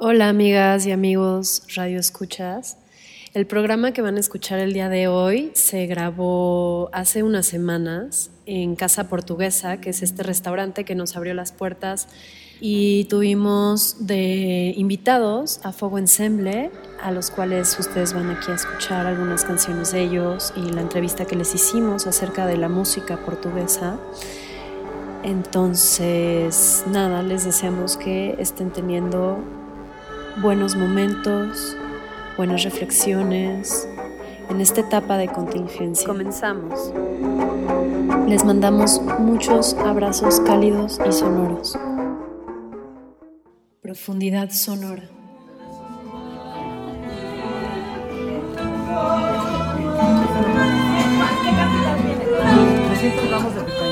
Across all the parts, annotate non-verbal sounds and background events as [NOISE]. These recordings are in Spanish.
Hola amigas y amigos Radio Escuchas. El programa que van a escuchar el día de hoy se grabó hace unas semanas en Casa Portuguesa, que es este restaurante que nos abrió las puertas y tuvimos de invitados a Fuego Ensemble, a los cuales ustedes van aquí a escuchar algunas canciones de ellos y la entrevista que les hicimos acerca de la música portuguesa. Entonces, nada, les deseamos que estén teniendo buenos momentos, buenas reflexiones en esta etapa de contingencia. Comenzamos. Les mandamos muchos abrazos cálidos y sonoros. Profundidad sonora. Hoy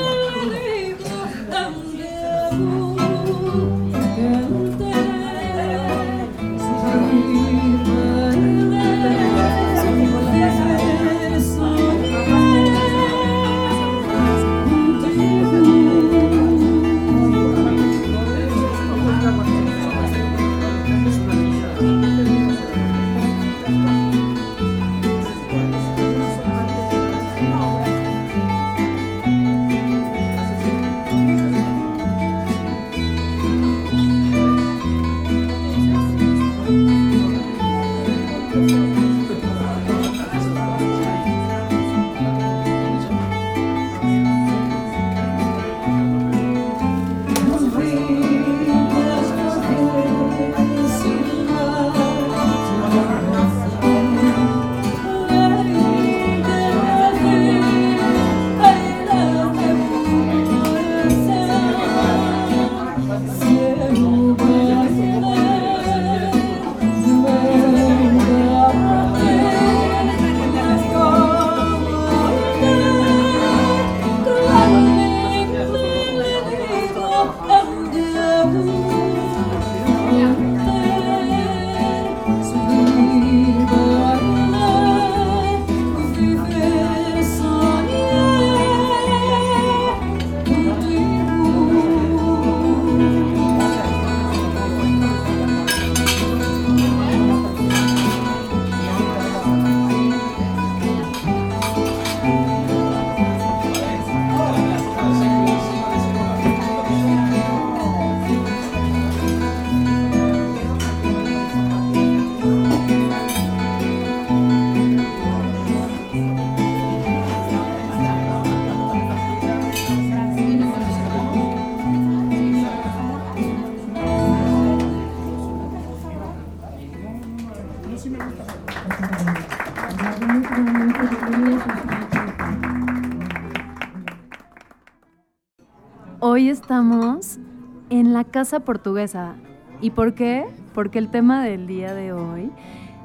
casa portuguesa. ¿Y por qué? Porque el tema del día de hoy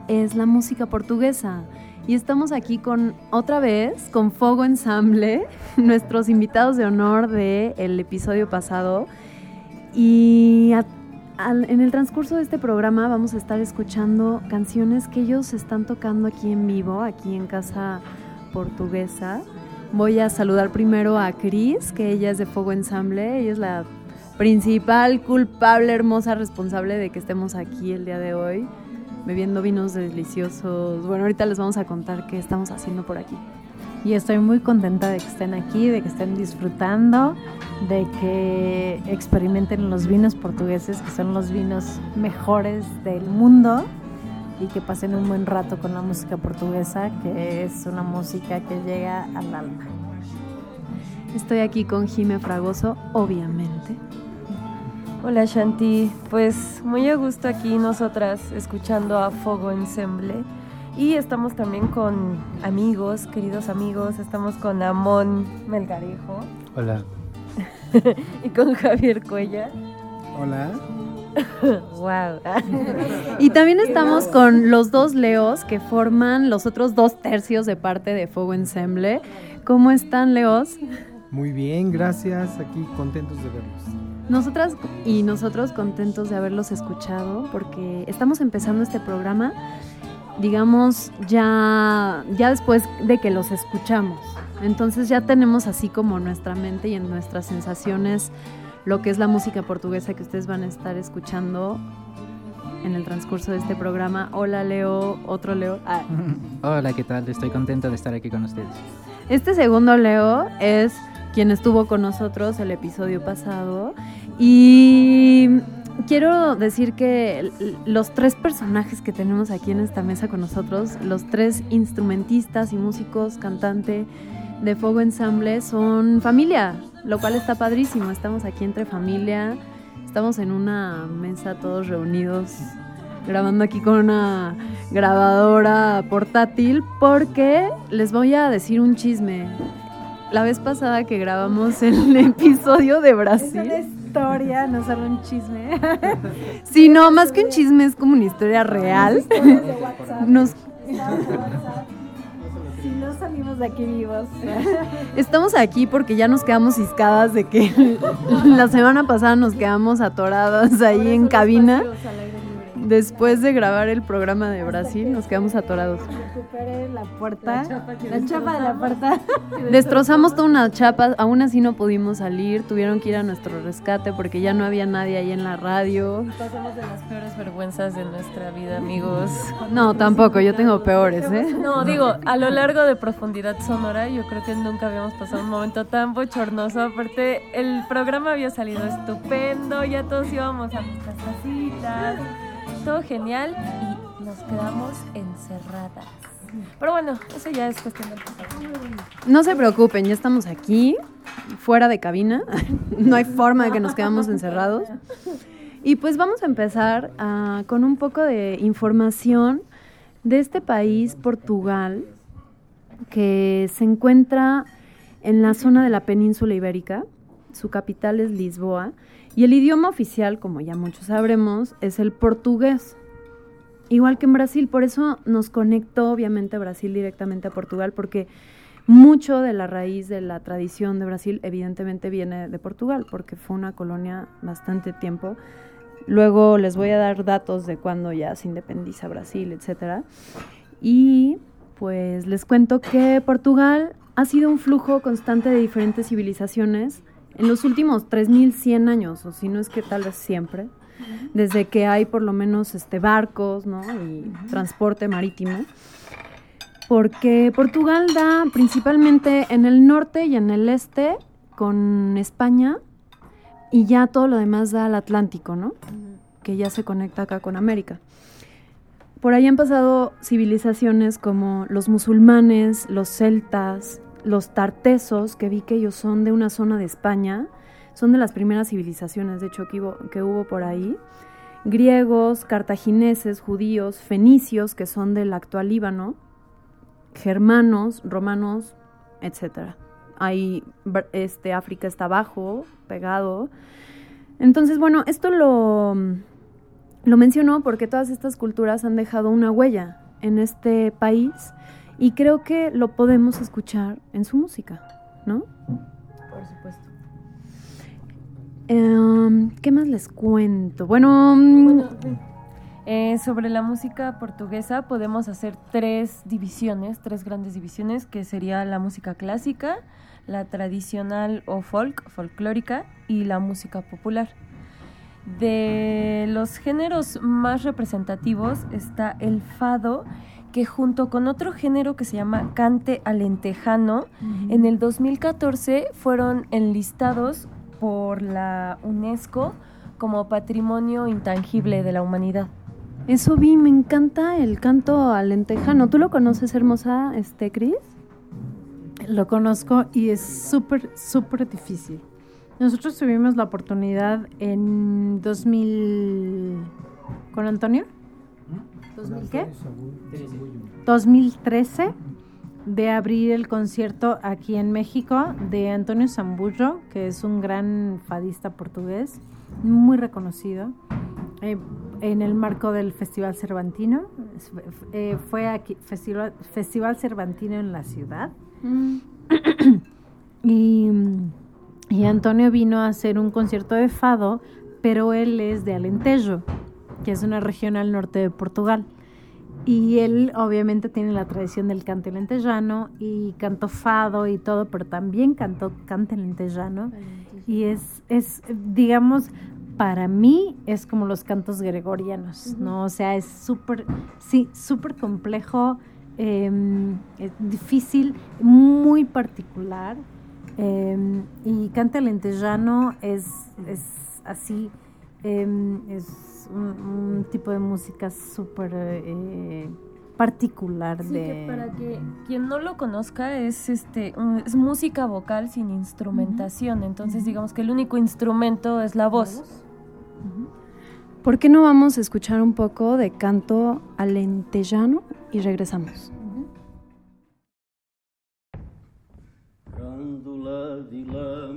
es la música portuguesa. Y estamos aquí con otra vez con Fogo Ensemble, [LAUGHS] nuestros invitados de honor del episodio pasado. Y en el transcurso de este programa vamos a estar escuchando canciones que ellos están tocando aquí en vivo, aquí en Casa Portuguesa. Voy a saludar primero a Cris, que ella es de Fuego Ensamble. Ella es la principal, culpable, hermosa, responsable de que estemos aquí el día de hoy, bebiendo vinos deliciosos. Bueno, ahorita les vamos a contar qué estamos haciendo por aquí. Y estoy muy contenta de que estén aquí, de que estén disfrutando, de que experimenten los vinos portugueses, que son los vinos mejores del mundo y que pasen un buen rato con la música portuguesa, que es una música que llega al alma. Estoy aquí con Jime Fragoso, obviamente. Hola Shanti, pues muy a gusto aquí nosotras escuchando a Fogo Ensemble y estamos también con amigos, queridos amigos, estamos con Amón Melgarejo. Hola. [LAUGHS] y con Javier Cuella. Hola [LAUGHS] wow. y también estamos con los dos Leos que forman los otros dos tercios de parte de Fuego Ensemble. ¿Cómo están, Leos? Muy bien, gracias. Aquí contentos de verlos. Nosotras y nosotros contentos de haberlos escuchado porque estamos empezando este programa, digamos, ya, ya después de que los escuchamos. Entonces ya tenemos así como nuestra mente y en nuestras sensaciones lo que es la música portuguesa que ustedes van a estar escuchando en el transcurso de este programa. Hola Leo, otro Leo. Ah. [LAUGHS] Hola, ¿qué tal? Estoy contento de estar aquí con ustedes. Este segundo Leo es quien estuvo con nosotros el episodio pasado y quiero decir que los tres personajes que tenemos aquí en esta mesa con nosotros, los tres instrumentistas y músicos, cantante de Fuego Ensamble, son familia, lo cual está padrísimo. Estamos aquí entre familia, estamos en una mesa todos reunidos, grabando aquí con una grabadora portátil, porque les voy a decir un chisme. La vez pasada que grabamos el [LAUGHS] episodio de Brasil historia, no solo un chisme. [LAUGHS] sí, no, más que un chisme es como una historia real. Nos... Si no salimos de aquí vivos. [LAUGHS] Estamos aquí porque ya nos quedamos ciscadas de que [LAUGHS] la semana pasada nos quedamos atoradas ahí en cabina. Después de grabar el programa de Brasil, nos quedamos atorados. Recupere la puerta, la chapa de la puerta. [LAUGHS] Destrozamos toda una chapa, aún así no pudimos salir, tuvieron que ir a nuestro rescate porque ya no había nadie ahí en la radio. Pasamos de las peores vergüenzas de nuestra vida, amigos. No, tampoco, yo tengo peores, ¿eh? No, digo, a lo largo de profundidad sonora, yo creo que nunca habíamos pasado un momento tan bochornoso. Aparte, el programa había salido estupendo, ya todos íbamos a nuestras casitas todo genial y nos quedamos encerradas. Pero bueno, eso ya es cuestión de No se preocupen, ya estamos aquí, fuera de cabina. [LAUGHS] no hay forma de que nos quedamos encerrados. Y pues vamos a empezar ah, con un poco de información de este país, Portugal, que se encuentra en la zona de la península ibérica. Su capital es Lisboa y el idioma oficial, como ya muchos sabremos, es el portugués. Igual que en Brasil, por eso nos conectó obviamente Brasil directamente a Portugal, porque mucho de la raíz de la tradición de Brasil evidentemente viene de Portugal, porque fue una colonia bastante tiempo. Luego les voy a dar datos de cuando ya se independiza Brasil, etc. Y pues les cuento que Portugal ha sido un flujo constante de diferentes civilizaciones en los últimos 3100 años, o si no es que tal vez siempre, desde que hay por lo menos este barcos, ¿no? y transporte marítimo. Porque Portugal da principalmente en el norte y en el este con España y ya todo lo demás da al Atlántico, ¿no? Que ya se conecta acá con América. Por ahí han pasado civilizaciones como los musulmanes, los celtas, los tartesos, que vi que ellos son de una zona de España, son de las primeras civilizaciones, de hecho, que hubo, por ahí. Griegos, cartagineses, judíos, fenicios, que son del actual Líbano, germanos, romanos, etc. Ahí, este, África está abajo, pegado. Entonces, bueno, esto lo, lo menciono porque todas estas culturas han dejado una huella en este país y creo que lo podemos escuchar en su música, ¿no? Por supuesto. Em, ¿Qué más les cuento? Bueno, mm, eh, sobre la música portuguesa podemos hacer tres divisiones, tres grandes divisiones, que sería la música clásica, la tradicional o folk, folclórica y la música popular. De los géneros más representativos está el fado, que junto con otro género que se llama cante alentejano, en el 2014 fueron enlistados por la UNESCO como patrimonio intangible de la humanidad. Eso vi, me encanta el canto alentejano. ¿Tú lo conoces, hermosa, este, Cris? Lo conozco y es súper, súper difícil. Nosotros tuvimos la oportunidad en 2000 con Antonio ¿2000 qué? 2013 de abrir el concierto aquí en México de Antonio Zambullo, que es un gran fadista portugués, muy reconocido, eh, en el marco del Festival Cervantino. Eh, fue aquí, Festival, Festival Cervantino en la ciudad. Mm. y, y Antonio vino a hacer un concierto de fado, pero él es de Alentejo que es una región al norte de Portugal. Y él obviamente tiene la tradición del cante lentejano y cantó fado y todo, pero también cantó cante lentejano. Y es, es, digamos, para mí es como los cantos gregorianos, ¿no? O sea, es súper, sí, súper complejo, em, difícil, muy particular. em, y cante lentejano es, es así, em, es un, un tipo de música súper eh, particular Sí, de... que para que quien no lo conozca es este es música vocal sin instrumentación, entonces digamos que el único instrumento es la voz. ¿Por qué no vamos a escuchar un poco de canto alentejano y regresamos?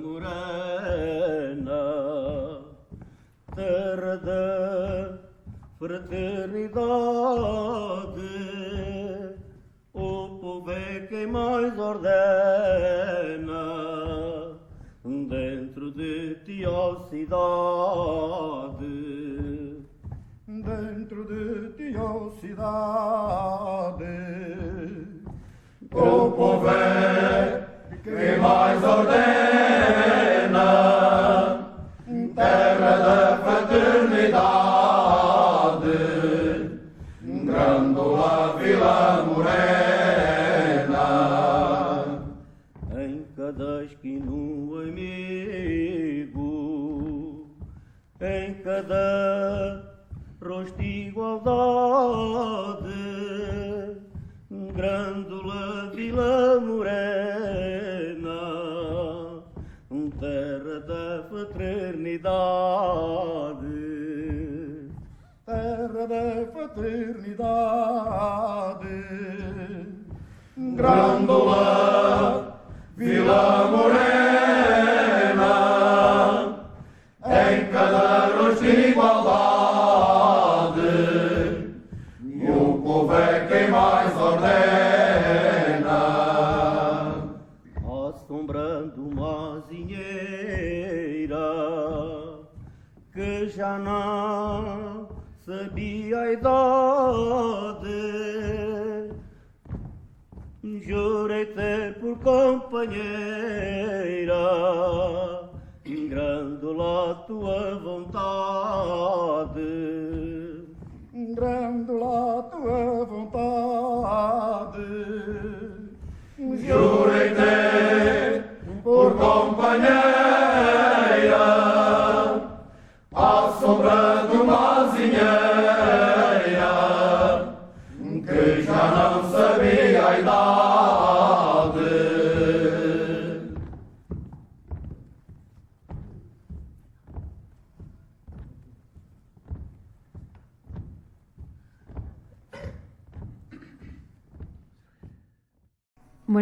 Morena, terra da fraternidade, o povo é quem mais ordena, dentro de ti, ó cidade.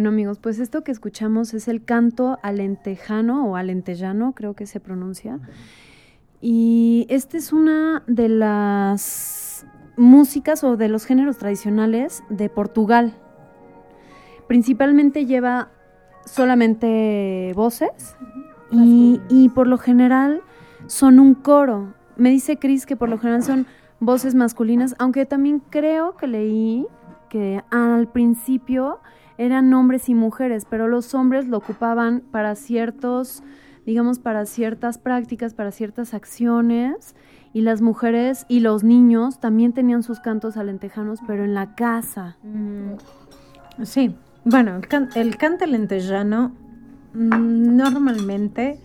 Bueno amigos, pues esto que escuchamos es el canto alentejano o alentejano, creo que se pronuncia. Y esta es una de las músicas o de los géneros tradicionales de Portugal. Principalmente lleva solamente voces y, y por lo general son un coro. Me dice Cris que por lo general son voces masculinas, aunque también creo que leí que al principio eran hombres y mujeres, pero los hombres lo ocupaban para ciertos, digamos, para ciertas prácticas, para ciertas acciones, y las mujeres y los niños también tenían sus cantos alentejanos, pero en la casa. Sí, bueno, el, can- el cante lentejano mm, normalmente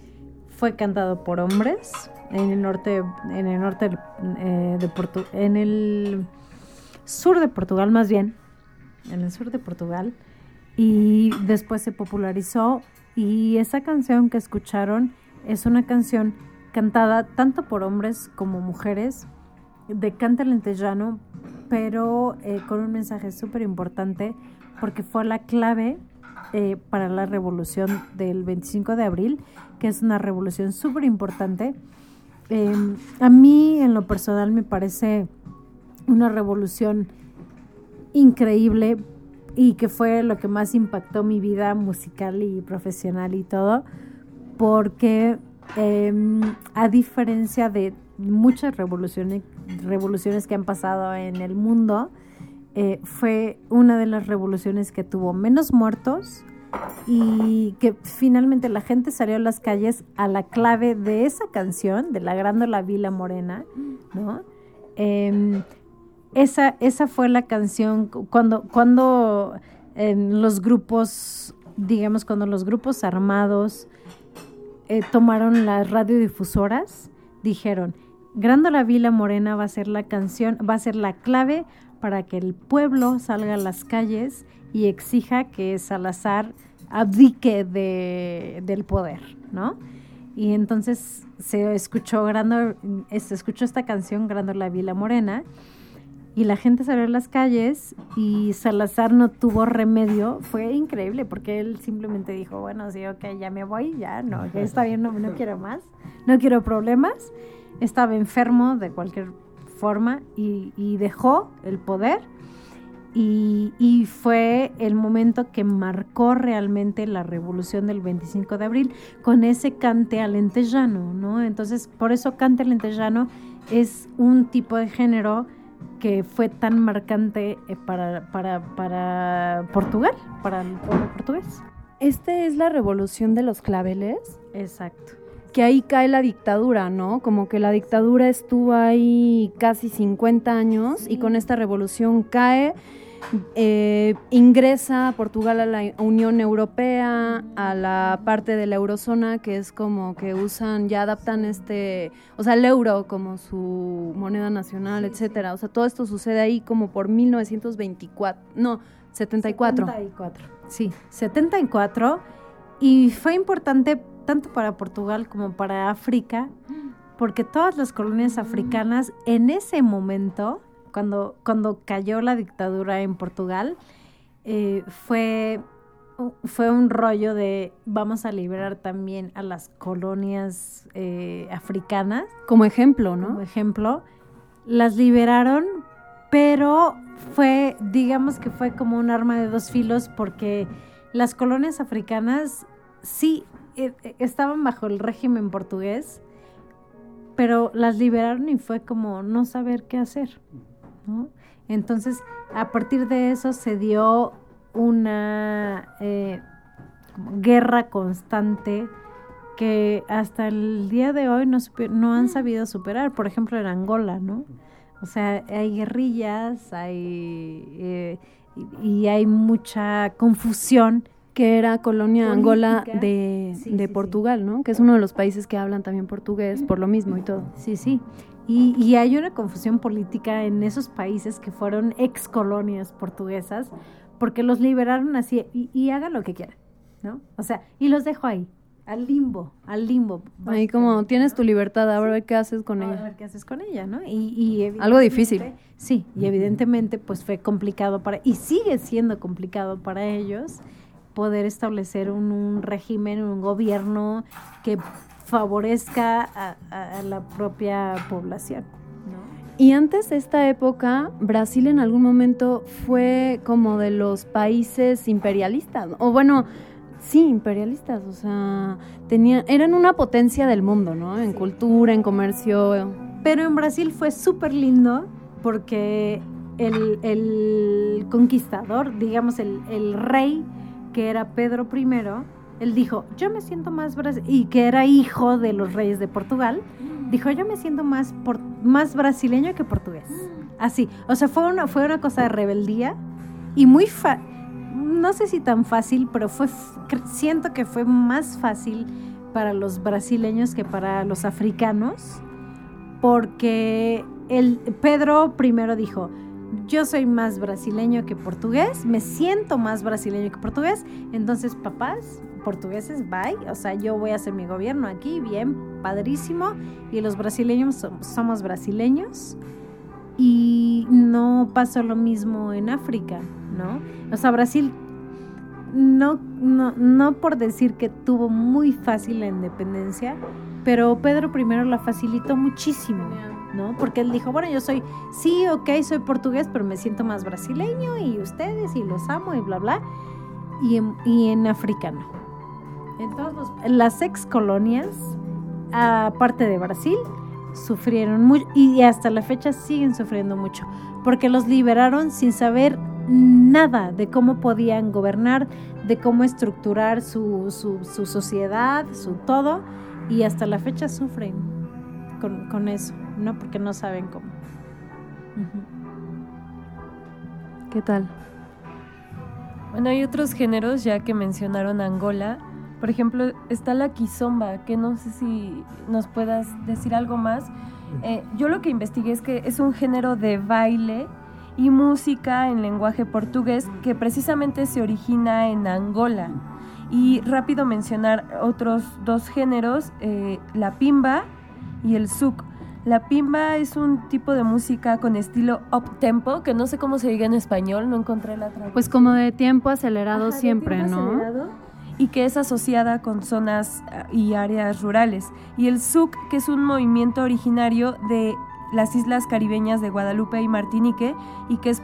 fue cantado por hombres en el norte, en el norte eh, de Portu- en el sur de Portugal más bien, en el sur de Portugal, y después se popularizó y esa canción que escucharon es una canción cantada tanto por hombres como mujeres de cante lentejano, pero eh, con un mensaje súper importante porque fue la clave eh, para la revolución del 25 de abril, que es una revolución súper importante. Eh, a mí, en lo personal, me parece una revolución increíble y que fue lo que más impactó mi vida musical y profesional y todo, porque eh, a diferencia de muchas revoluciones, revoluciones que han pasado en el mundo, eh, fue una de las revoluciones que tuvo menos muertos, y que finalmente la gente salió a las calles a la clave de esa canción, de la Grándola Vila Morena, ¿no? Em, esa, esa fue la canción cuando, cuando los grupos, digamos, cuando los grupos armados eh, tomaron las radiodifusoras, dijeron, Grándola Vila Morena va a ser la canción, va a ser la clave para que el pueblo salga a las calles y exija que Salazar abdique de, del poder, ¿no? Y entonces se escuchó, grando, se escuchó esta canción, Grando la Vila Morena, y la gente salió a las calles y Salazar no tuvo remedio. Fue increíble porque él simplemente dijo, bueno, sí, ok, ya me voy, ya, no, [LAUGHS] está bien, no, no quiero más, no quiero problemas. Estaba enfermo de cualquier forma y, y dejó el poder y, fue el momento que marcó realmente la revolución del 25 de abril con ese cante alentejano, ¿no? Entonces, por eso cante alentejano es un tipo de género que fue tan marcante eh, para, para, para Portugal, para el pueblo portugués. ¿Esta es la revolución de los claveles? Exacto. Que ahí cae la dictadura, ¿no? Como que la dictadura estuvo ahí casi 50 años y con esta revolución cae eh, ingresa Portugal a la Unión Europea, a la parte de la eurozona, que es como que usan, ya adaptan este, o sea, el euro como su moneda nacional, etcétera. O sea, todo esto sucede ahí como por 1924, no, 74. 74, sí, 74. Y fue importante tanto para Portugal como para África, porque todas las colonias africanas en ese momento cuando, cuando cayó la dictadura en Portugal, eh, fue, fue un rollo de vamos a liberar también a las colonias eh, africanas. Como ejemplo, ¿no? Como ejemplo. Las liberaron, pero fue, digamos que fue como un arma de dos filos porque las colonias africanas sí eh, estaban bajo el régimen portugués, pero las liberaron y fue como no saber qué hacer. Entonces, a partir de eso se dio una eh, guerra constante que hasta el día de hoy no, no han sabido superar. Por ejemplo, en Angola, ¿no? O sea, hay guerrillas, hay eh, y hay mucha confusión que era colonia Angola de, de Portugal, ¿no? Que es uno de los países que hablan también portugués por lo mismo y todo. Sí, sí. Y, hay una confusión política en esos países que fueron ex colonias portuguesas, porque los liberaron así y, hagan lo que quieran, ¿no? O sea, y los dejo ahí, al limbo, al limbo. Ahí como tienes tu libertad, ahora ver qué haces con ella. A ver qué haces con ella, ¿no? Y, Algo difícil. Sí, y evidentemente pues fue complicado para, y sigue siendo complicado para ellos poder establecer un, un régimen, un gobierno que favorezca a, la propia población. Y antes de esta época, Brasil en algún momento fue como de los países imperialistas, o bueno, sí, imperialistas, o sea, tenía, eran una potencia del mundo, ¿no? En cultura, en comercio. Pero en Brasil fue súper lindo porque el, el, conquistador, digamos, el, el rey, que era Pedro I, él dijo, yo me siento más y que era hijo de los reyes de Portugal, dijo, yo me siento más, más brasileño que portugués. Así, o sea, fue una, fue una cosa de rebeldía y muy, no sé si tan fácil, pero fue, siento que fue más fácil para los brasileños que para los africanos, porque el, Pedro primero dijo, yo soy más brasileño que portugués, me siento más brasileño que portugués, entonces papás, portugueses, bye. O sea, yo voy a hacer mi gobierno aquí, bien, padrísimo. Y los brasileños somos brasileños. Y no pasó lo mismo en África, ¿no? O sea, Brasil, no, no, no por decir que tuvo muy fácil la independencia, pero Pedro I la facilitó muchísimo, ¿no? Porque él dijo, bueno, yo soy, sí, ok, soy portugués, pero me siento más brasileño y ustedes y los amo y bla, bla. Y en, y en africano. Entonces, las ex colonias, aparte de Brasil, sufrieron mucho y hasta la fecha siguen sufriendo mucho, porque los liberaron sin saber nada de cómo podían gobernar, de cómo estructurar su, su, su sociedad, su todo, y hasta la fecha sufren con, con eso, ¿no? Porque no saben cómo. ¿Qué tal? Bueno, hay otros géneros, ya que mencionaron Angola. Por ejemplo, está la kizomba, que no sé si nos puedas decir algo más. Eh, yo lo que investigué es que es un género de baile y música en lenguaje portugués que precisamente se origina en Angola. Y rápido mencionar otros dos géneros, eh, la pimba y el zouk. La pimba es un tipo de música con estilo up tempo, que no sé cómo se diga en español, no encontré la traducción. Pues como de tiempo acelerado Ajá, de siempre, tiempo ¿no? acelerado, Y que es asociada con zonas ah, y áreas rurales. Y el zouk, que es un movimiento originario de las islas caribeñas de Guadalupe y Martinique y que es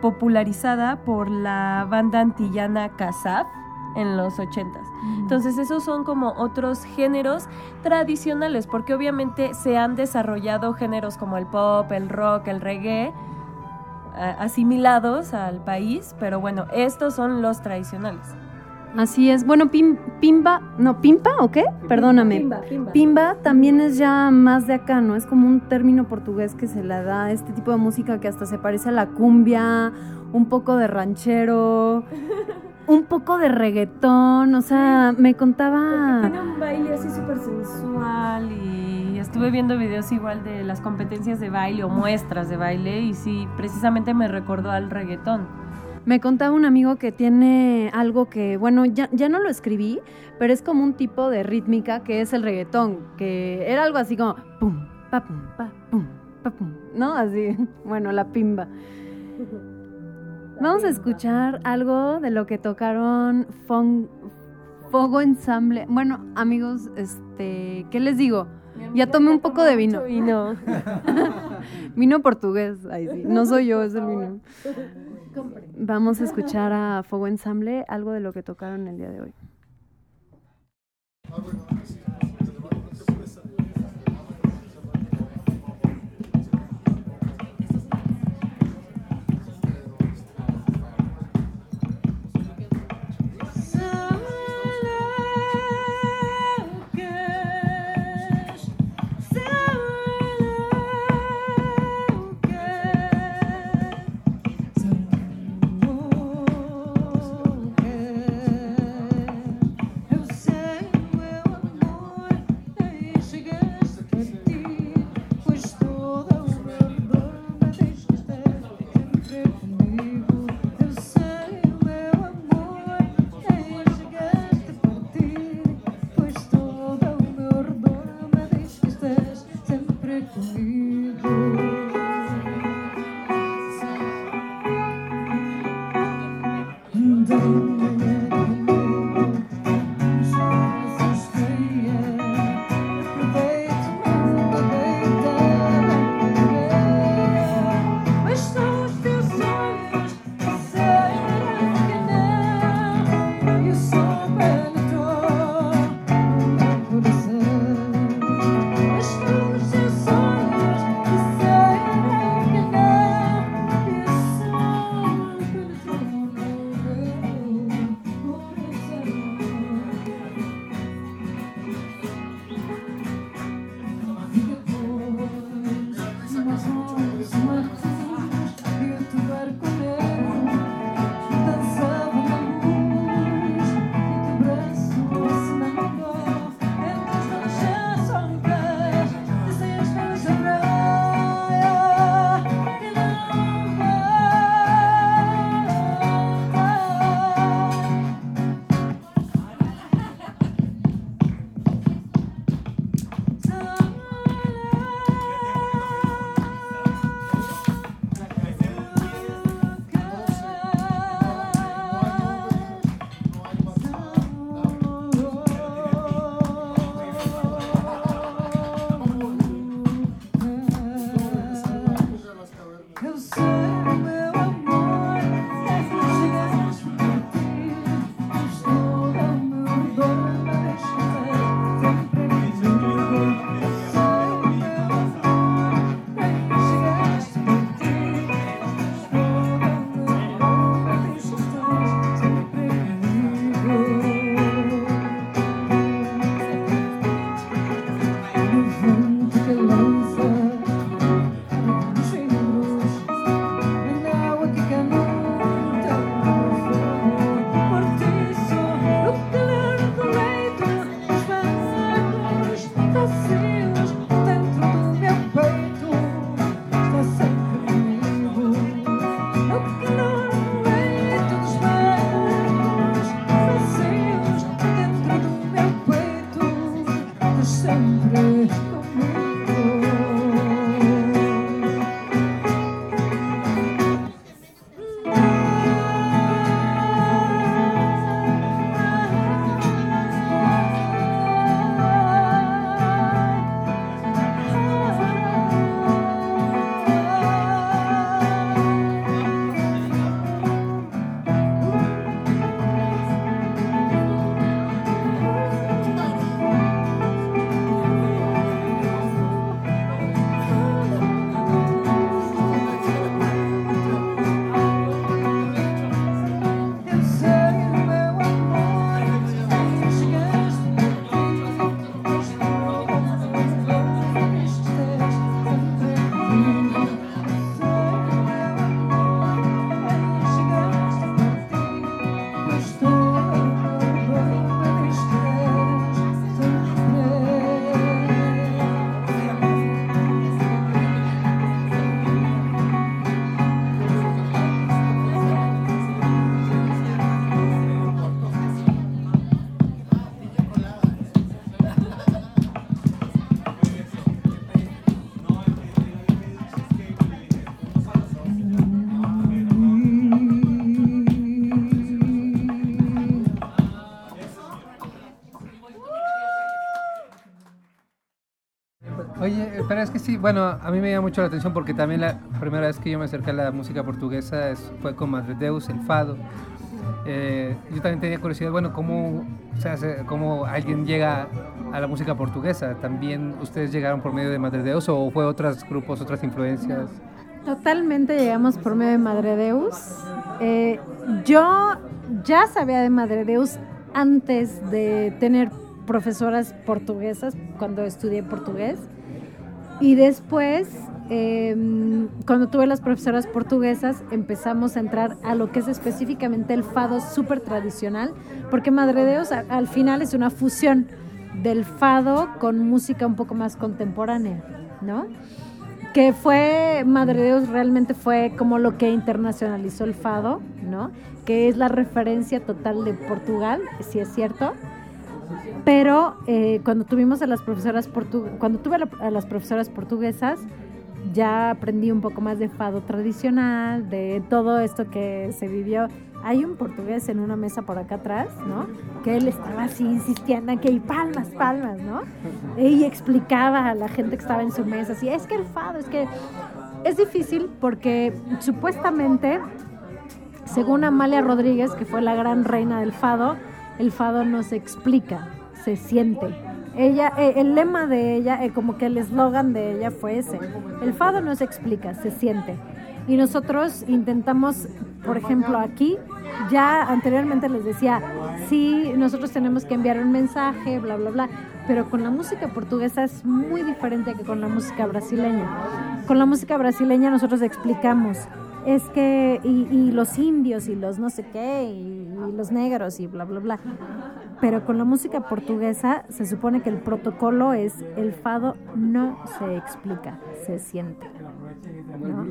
popularizada por la banda antillana Casab en los 80s. Entonces esos son como otros géneros tradicionales, porque obviamente se han desarrollado géneros como el pop, el rock, el reggae, a- asimilados al país, pero bueno, estos son los tradicionales. Así es. Bueno, pim- pimba, no, pimpa o qué? Perdóname. Pimba también es ya más de acá, ¿no? Es como un término portugués que se le da a este tipo de música que hasta se parece a la cumbia, un poco de ranchero, un poco de reggaetón, o sea, me contaba... Tiene un baile así súper sensual y estuve viendo videos igual de las competencias de baile o muestras de baile y sí, precisamente me recordó al reggaetón. Me contaba un amigo que tiene algo que, bueno, ya, ya no lo escribí, pero es como un tipo de rítmica que es el reggaetón, que era algo así como pum, pa, pum, pa, pum, pa, pum, ¿no? Así, [LAUGHS] bueno, la pimba. Vamos a escuchar algo de lo que tocaron Fon- Fogo Ensamble. Bueno, amigos, este, ¿qué les digo? Ya tomé un poco de vino. Vino. [LAUGHS] Vino portugués, ahí sí. No soy yo, es el vino. Vamos a escuchar a Fuego Ensamble, algo de lo que tocaron el día de hoy. Sí, bueno, a mí me llama mucho la atención porque también la primera vez que yo me acerqué a la música portuguesa es- fue con Madre Deus, el fado. Eh, yo también tenía curiosidad, bueno, ¿cómo, se hace, cómo alguien llega a la música portuguesa? ¿También ustedes llegaron por medio de Madre Deus o fue otros grupos, otras influencias? Totalmente llegamos por medio de Madre Deus. Eh, yo ya sabía de Madre Deus antes de tener profesoras portuguesas cuando estudié portugués. Y después, eh, cuando tuve las profesoras portuguesas, empezamos a entrar a lo que es específicamente el fado súper tradicional, porque Madre Deus al final es una fusión del fado con música un poco más contemporánea, ¿no? que fue Madre Dios realmente fue como lo que internacionalizó el fado, ¿no? Que es la referencia total de Portugal, si es cierto. Pero eh, cuando tuvimos a las profesoras cuando tuve a las profesoras portuguesas, ya aprendí un poco más de fado tradicional, de todo esto que se vivió. Hay un portugués en una mesa por acá atrás, ¿no? Que él estaba así insistiendo en que hay palmas, palmas, ¿no? Y explicaba a la gente que estaba en su mesa, así, es que el fado, es que es difícil porque supuestamente, según Amalia Rodríguez, que fue la gran reina del fado, el fado no se explica, se siente. Ella, eh, el lema de ella, eh, como que el eslogan de ella fue ese, el fado no se explica, se siente. Y nosotros intentamos, por ejemplo, aquí, ya anteriormente les decía, sí, nosotros tenemos que enviar un mensaje, bla, bla, bla, pero con la música portuguesa es muy diferente que con la música brasileña. Con la música brasileña nosotros explicamos, es que, y, y los indios y los no sé qué, y, y los negros y bla, bla, bla. Pero con la música portuguesa se supone que el protocolo es el fado no se explica, se siente. ¿no?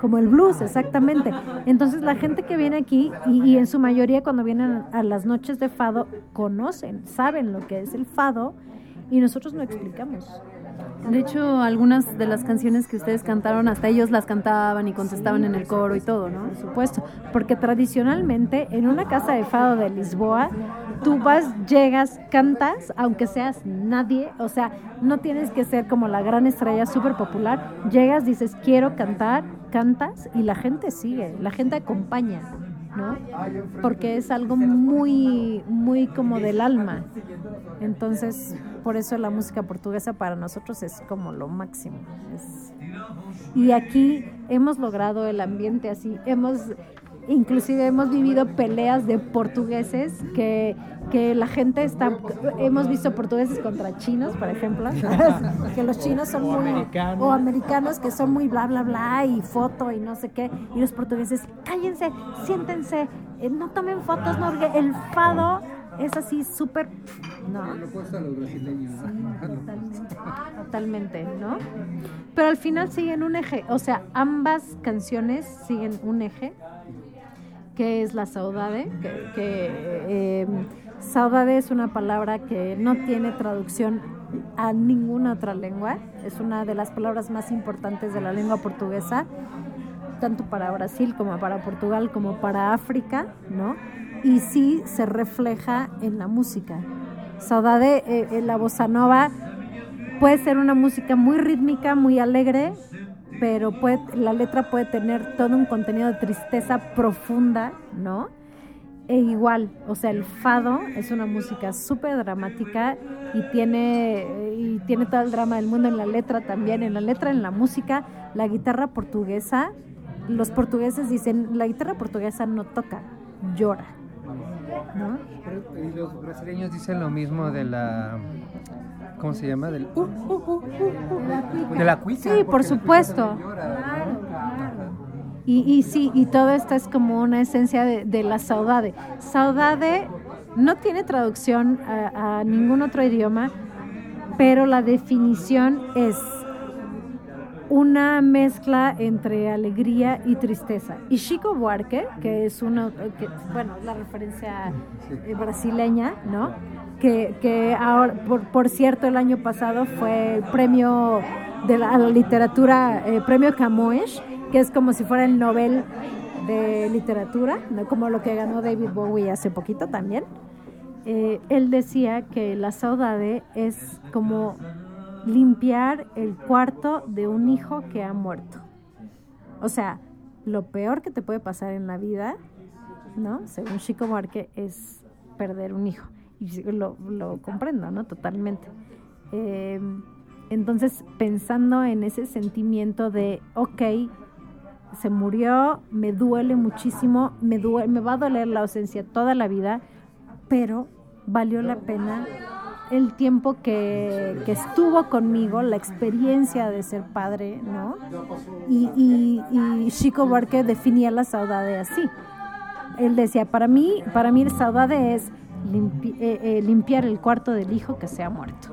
Como el blues, exactamente. Entonces la gente que viene aquí, y, y en su mayoría cuando vienen a las noches de fado, conocen, saben lo que es el fado y nosotros no explicamos. De hecho, algunas de las canciones que ustedes cantaron, hasta ellos las cantaban y contestaban en el coro y todo, ¿no? Por supuesto, porque tradicionalmente en una casa de fado de Lisboa, tú vas, llegas, cantas, aunque seas nadie, o sea, no tienes que ser como la gran estrella súper popular, llegas, dices, quiero cantar, cantas y la gente sigue, la gente acompaña, ¿no? Porque es algo muy, muy como del alma. Entonces, por eso la música portuguesa para nosotros es como lo máximo. es- Y aquí hemos logrado el ambiente así, hemos inclusive hemos vivido peleas de portugueses que, que la gente está hemos visto portugueses contra chinos por ejemplo. [LAUGHS] Que los chinos son muy americanos. o americanos que son muy bla bla bla y foto y no sé qué. Y los portugueses cállense siéntense eh, no tomen fotos no porque el fado es así súper no Totalmente, totalmente, ¿no? Pero al final siguen un eje, o sea, ambas canciones siguen un eje, que es la saudade, que, eh, saudade es una palabra que no tiene traducción a ninguna otra lengua, es una de las palabras más importantes de la lengua portuguesa, tanto para Brasil como para Portugal como para África, ¿no? Y sí se refleja en la música. Saudade, eh, eh, la bossa nova puede ser una música muy rítmica, muy alegre, pero puede, la letra puede tener todo un contenido de tristeza profunda, ¿no? E igual, o sea, el fado es una música súper dramática y tiene, y tiene todo el drama del mundo en la letra también, en la letra, en la música, la guitarra portuguesa, los portugueses dicen, la guitarra portuguesa no toca, llora, ¿no? Pero, y los brasileños dicen lo mismo de la. ¿Cómo se llama? Del, uh, uh, uh, de la cuica. Sí, por supuesto. Y, y sí, y todo esto es como una esencia de, de la saudade. Saudade no tiene traducción a, a ningún otro idioma, pero la definición es una mezcla entre alegría y tristeza. Y Chico Buarque, que es una, que, bueno, la referencia eh, brasileña, ¿no? Que, que ahora, por, por cierto, el año pasado fue el premio de la literatura, eh, premio Camões, que es como si fuera el Nobel de literatura, ¿no? como lo que ganó David Bowie hace poquito también. Eh, él decía que la saudade es como limpiar el cuarto de un hijo que ha muerto. O sea, lo peor que te puede pasar en la vida, ¿no? Según Chico Buarque, es perder un hijo. Y lo, lo comprendo, ¿no? Totalmente. Eh, entonces, pensando en ese sentimiento de, ok, se murió, me duele muchísimo, me, due- me va a doler la ausencia toda la vida, pero valió la pena el tiempo que, estuvo conmigo, la experiencia de ser padre, ¿no? Y, Chico Buarque definía la saudade así. Él decía, para mí, para mí saudade es eh, eh, limpiar el cuarto del hijo que se ha muerto,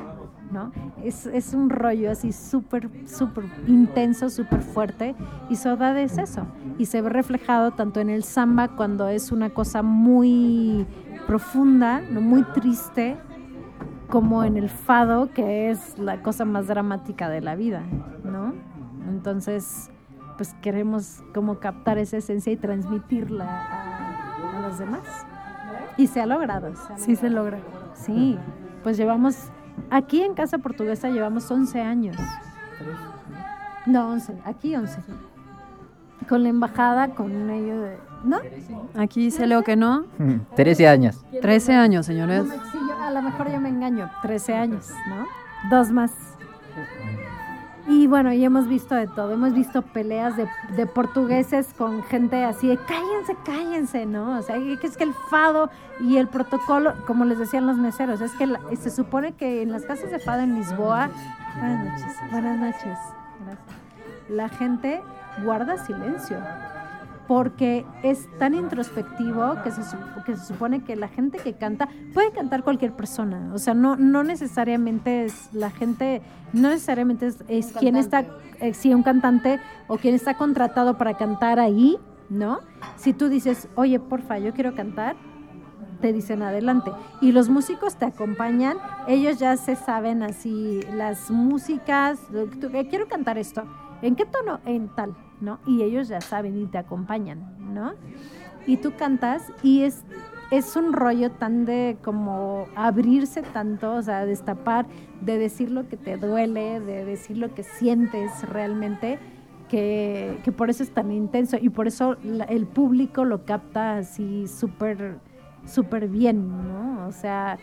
¿no? Es, es un rollo así súper, súper intenso, súper fuerte, y saudade es eso. Y se ve reflejado tanto en el samba cuando es una cosa muy profunda, ¿no? muy triste, como en el fado, que es la cosa más dramática de la vida, ¿no? Entonces, pues queremos como captar esa esencia y transmitirla a, a los demás. Y se ha logrado. Sí se logra. Sí, pues llevamos, aquí en Casa Portuguesa llevamos 11 años. No, 11, aquí 11. Con la embajada, con ello de... ¿No? Aquí dice Leo que no. [LAUGHS] 13 años. 13 años, señores. A lo mejor yo me engaño, 13 años, ¿no? Dos más. Y bueno, y hemos visto de todo, hemos visto peleas de, de portugueses con gente así de cállense, cállense, ¿no? O sea, que es que el fado y el protocolo, como les decían los meseros, es que la- se supone que en las casas de fado en Lisboa, buenas noches, buenas noches, gracias. la gente guarda silencio porque es tan introspectivo que se, que se supone que la gente que canta puede cantar cualquier persona, o sea, no, no necesariamente es la gente, no necesariamente es, es quien está, eh, sí, un cantante o quien está contratado para cantar ahí, ¿no? Si tú dices, oye, porfa, yo quiero cantar, te dicen adelante. Y los músicos te acompañan, ellos ya se saben así las músicas, eh, quiero cantar esto, ¿en qué tono? En tal, ¿no? Y ellos ya saben y te acompañan, ¿no? Y tú cantas y es, es un rollo tan de como abrirse tanto, o sea, destapar, de decir lo que te duele, de decir lo que sientes realmente. Que, que por eso es tan intenso y por eso la- el público lo capta así súper súper bien, ¿no? O sea,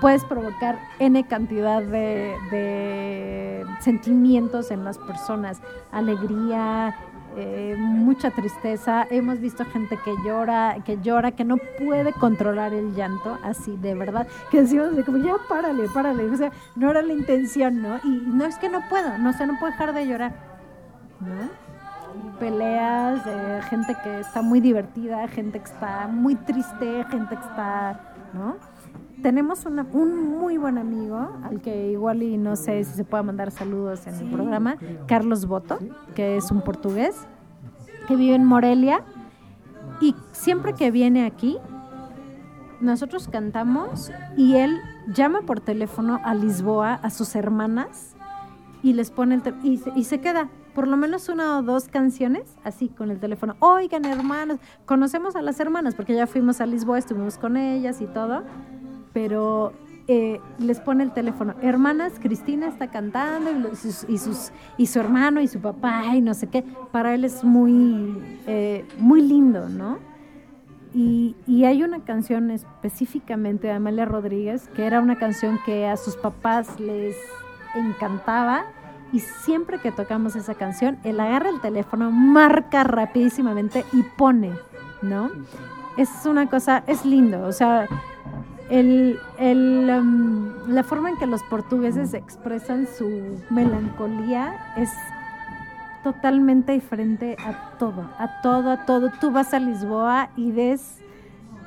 puedes provocar N cantidad de, sentimientos en las personas, alegría, eh, mucha tristeza. Hemos visto gente que llora, que llora, que no puede controlar el llanto, así de verdad, que decimos de como ya párale, párale, o sea, no era la intención, ¿no? Y no es que no puedo, no sé, no puedo dejar de llorar, ¿no? peleas, eh, gente que está muy divertida, gente que está muy triste, gente que está, ¿no? Tenemos una- un muy buen amigo, al que igual y no sé si se puede mandar saludos en el programa, Carlos Boto, que es un portugués, que vive en Morelia, y siempre que viene aquí, nosotros cantamos y él llama por teléfono a Lisboa a sus hermanas y les pone el y, se, y se queda por lo menos una o dos canciones así con el teléfono. Oigan, hermanos, conocemos a las hermanas porque ya fuimos a Lisboa, estuvimos con ellas y todo, pero eh, les pone el teléfono. Hermanas, Cristina está cantando y, sus, y, sus- y su hermano y su papá y no sé qué. Para él es muy, eh, muy lindo, ¿no? Y, y hay una canción específicamente de Amalia Rodríguez, que era una canción que a sus papás les encantaba. Y siempre que tocamos esa canción, él agarra el teléfono, marca rapidísimamente y pone, ¿no? Es una cosa, es lindo. O sea, el, el, um, la forma en que los portugueses expresan su melancolía es totalmente diferente a todo, a todo, a todo. Tú vas a Lisboa y ves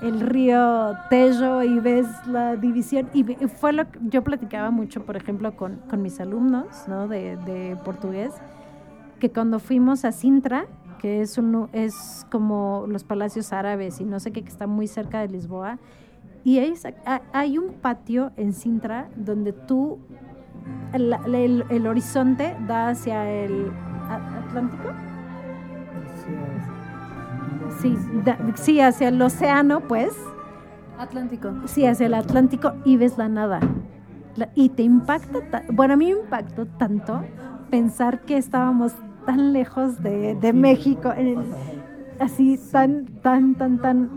el río Tejo y ves la división. Y fue lo que yo platicaba mucho, por ejemplo, con, con mis alumnos ¿no? de, de portugués, que cuando fuimos a Sintra, que es, un, es como los palacios árabes y no sé qué, que está muy cerca de Lisboa, y hay, un patio en Sintra donde tú, el, el- el horizonte da hacia el Atlántico. Sí, da- sí, hacia el océano, pues. Atlántico. Sí, hacia el Atlántico y ves la nada. La- y te impacta, ta- bueno, a mí me impactó tanto pensar que estábamos tan lejos de, de México, en el- así tan, tan, tan, tan,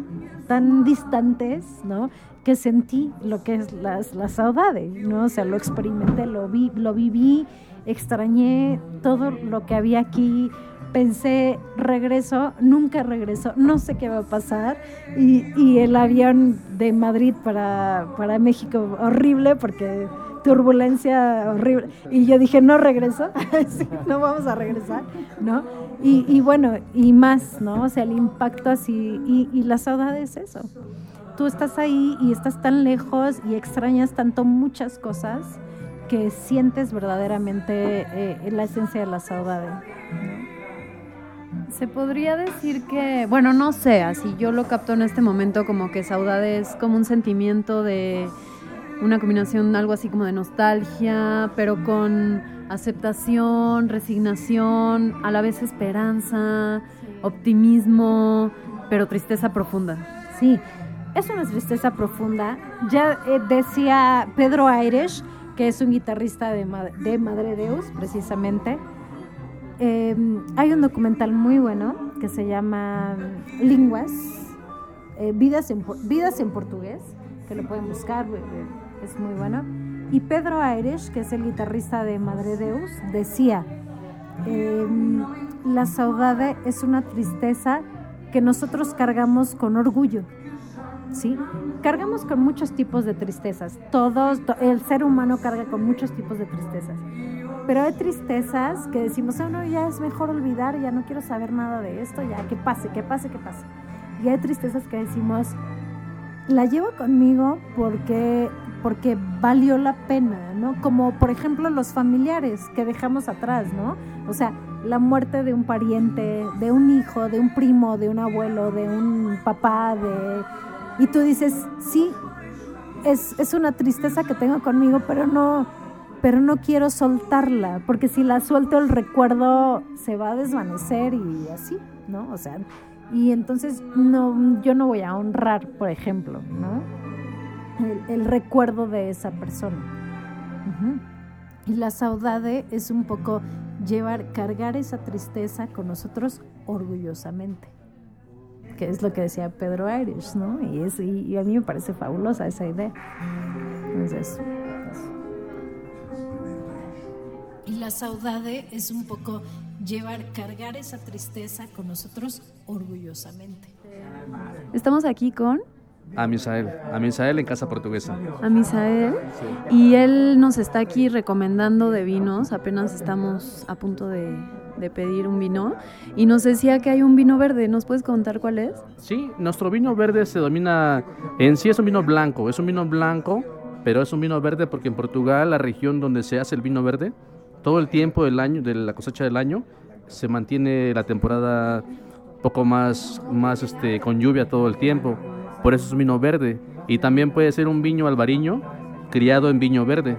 tan distantes, ¿no? Que sentí lo que es las, la saudade, ¿no? O sea, lo experimenté, lo vi, lo viví, extrañé todo lo que había aquí, pensé, regreso, nunca regreso, no sé qué va a pasar. Y, y el avión de Madrid para, para México, horrible, porque turbulencia horrible. Y yo dije, no regreso, [LAUGHS] no vamos a regresar, ¿no? Y, bueno, y más, ¿no? O sea, el impacto así, y, y la saudade es eso. Tú estás ahí y estás tan lejos y extrañas tanto muchas cosas que sientes verdaderamente eh, la esencia de la saudade. Se podría decir que, bueno, no sé, así yo lo capto en este momento como que saudade es como un sentimiento de una combinación, algo así como de nostalgia, pero con aceptación, resignación, a la vez esperanza, optimismo, pero tristeza profunda. Sí, es una tristeza profunda. Ya eh, decía Pedro Aires, que es un guitarrista de, de Madre Deus, precisamente. Eh, hay un documental muy bueno que se llama Linguas, eh, Vidas, en, Vidas en Portugués, que lo pueden buscar, es muy bueno. Y Pedro Aires, que es el guitarrista de Madre Deus, decía, eh, la saudade es una tristeza que nosotros cargamos con orgullo. ¿sí? Cargamos con muchos tipos de tristezas. Todos, to- el ser humano carga con muchos tipos de tristezas. Pero hay tristezas que decimos, oh, no, ya es mejor olvidar, ya no quiero saber nada de esto, ya que pase, que pase, que pase. Y hay tristezas que decimos, la llevo conmigo porque, porque valió la pena, ¿no? Como por ejemplo los familiares que dejamos atrás, ¿no? O sea, la muerte de un pariente, de un hijo, de un primo, de un abuelo, de un papá, de... Y tú dices, sí, es, es una tristeza que tengo conmigo, pero no, pero no quiero soltarla, porque si la suelto el recuerdo se va a desvanecer y así, ¿no? O sea, y entonces no, yo no voy a honrar, por ejemplo, ¿no? El, recuerdo de esa persona. Y la saudade es un poco llevar, cargar esa tristeza con nosotros orgullosamente, que es lo que decía Pedro Aires, ¿no? Y, es, y, y a mí me parece fabulosa esa idea. Entonces, y la saudade es un poco llevar, cargar esa tristeza con nosotros orgullosamente. Estamos aquí con A Misael, a Misael en Casa Portuguesa. a Misael y él nos está aquí recomendando de vinos. Apenas estamos a punto de, de pedir un vino y nos decía que hay un vino verde. ¿Nos puedes contar cuál es? Sí, nuestro vino verde se domina, en sí es un vino blanco, es un vino blanco, pero es un vino verde porque en Portugal, la región donde se hace el vino verde, todo el tiempo del año, de la cosecha del año, se mantiene la temporada poco más, más este, con lluvia todo el tiempo. Por eso es un vino verde. Y también puede ser un viño albariño criado en viño verde.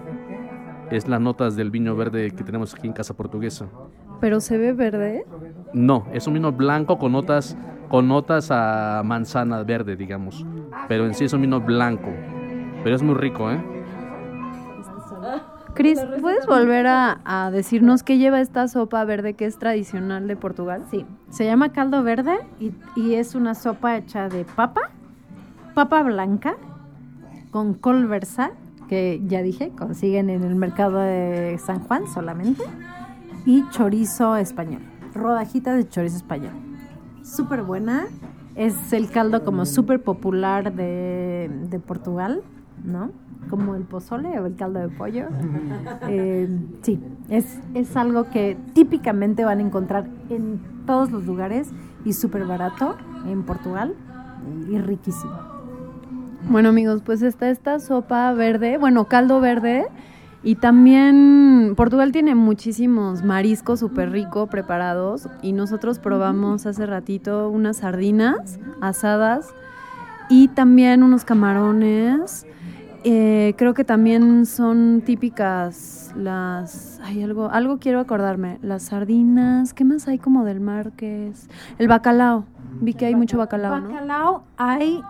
Es las notas del vino verde que tenemos aquí en Casa Portuguesa. Pero se ve verde. No, es un vino blanco con notas, con notas a manzana verde, digamos. Pero en sí es un vino blanco. Pero es muy rico, ¿eh? Cris, ¿puedes volver a, a decirnos qué lleva esta sopa verde que es tradicional de Portugal? Sí, se llama caldo verde y, y es una sopa hecha de papa, papa blanca, con col versa, que ya dije, consiguen en el mercado de San Juan solamente, y chorizo español, rodajita de chorizo español. Súper buena, es el caldo como súper popular de, de Portugal, ¿no? Como el pozole o el caldo de pollo. [LAUGHS] Eh, sí, es, es algo que típicamente van a encontrar en todos los lugares y súper barato en Portugal y riquísimo. Bueno amigos, pues está esta sopa verde, bueno, caldo verde. Y también Portugal tiene muchísimos mariscos súper rico preparados. Y nosotros probamos hace ratito unas sardinas asadas y también unos camarones. Eh, creo que también son típicas las... Hay algo, algo quiero acordarme. Las sardinas, ¿qué más hay como del mar que es? El bacalao. Vi que hay mucho bacalao, ¿no? Bacalao hay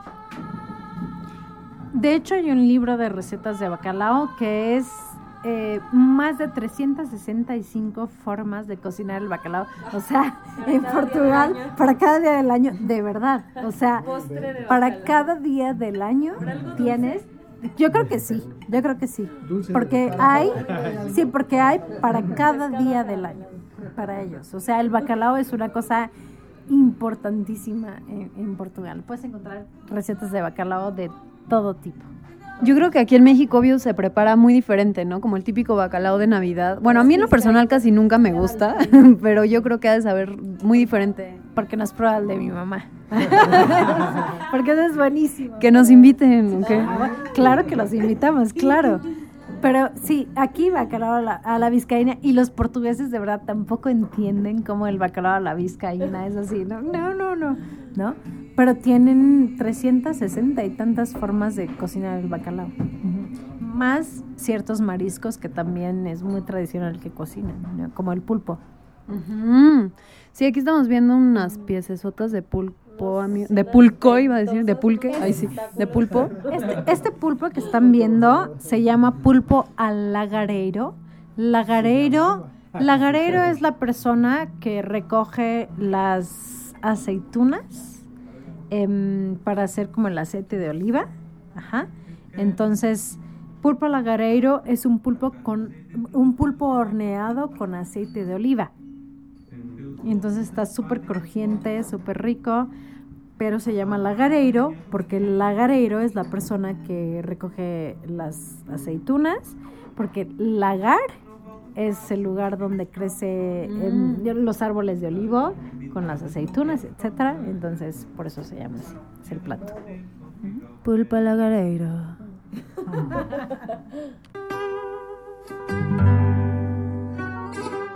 de hecho hay un libro de recetas de bacalao que es eh, más de 365 formas de cocinar el bacalao. O sea, en Portugal, para cada día del año, de verdad. O sea, para cada día del año tienes... Yo creo que sí, yo creo que sí. Porque hay, [LAUGHS] sí, porque hay para cada día del año, para ellos. O sea, el bacalao es una cosa importantísima en, en Portugal. Puedes encontrar recetas de bacalao de todo tipo. Yo creo que aquí en México, obvio, se prepara muy diferente, ¿no? Como el típico bacalao de Navidad. Bueno, a mí en lo personal casi nunca me gusta, [LAUGHS] pero yo creo que ha de saber muy diferente. Porque no has probado el de mi mamá. [LAUGHS] Porque ese es buenísimo. Que nos inviten, ¿ok? Claro que los invitamos, claro. Pero sí, aquí bacalao a la, vizcaína y los portugueses de verdad tampoco entienden cómo el bacalao a la vizcaína es así. No, no, no, no. ¿no? Pero tienen 360 y tantas formas de cocinar el bacalao. Más ciertos mariscos que también es muy tradicional que cocinan, como el pulpo. Sí, aquí estamos viendo unas piecesotas de pulpo, de pulco, iba a decir, de pulque, ay sí, de pulpo. Este, este pulpo que están viendo se llama pulpo al lagareiro. Lagareiro, lagareiro es la persona que recoge las aceitunas em, para hacer como el aceite de oliva. Ajá. Entonces, pulpo lagareiro es un pulpo con un pulpo horneado con aceite de oliva. Y entonces está súper crujiente, súper rico, pero se llama lagareiro porque el lagareiro es la persona que recoge las aceitunas, porque lagar es el lugar donde crece em, los árboles de olivo con las aceitunas, etcétera. Entonces, por eso se llama así, es el plato. Pulpa lagareiro.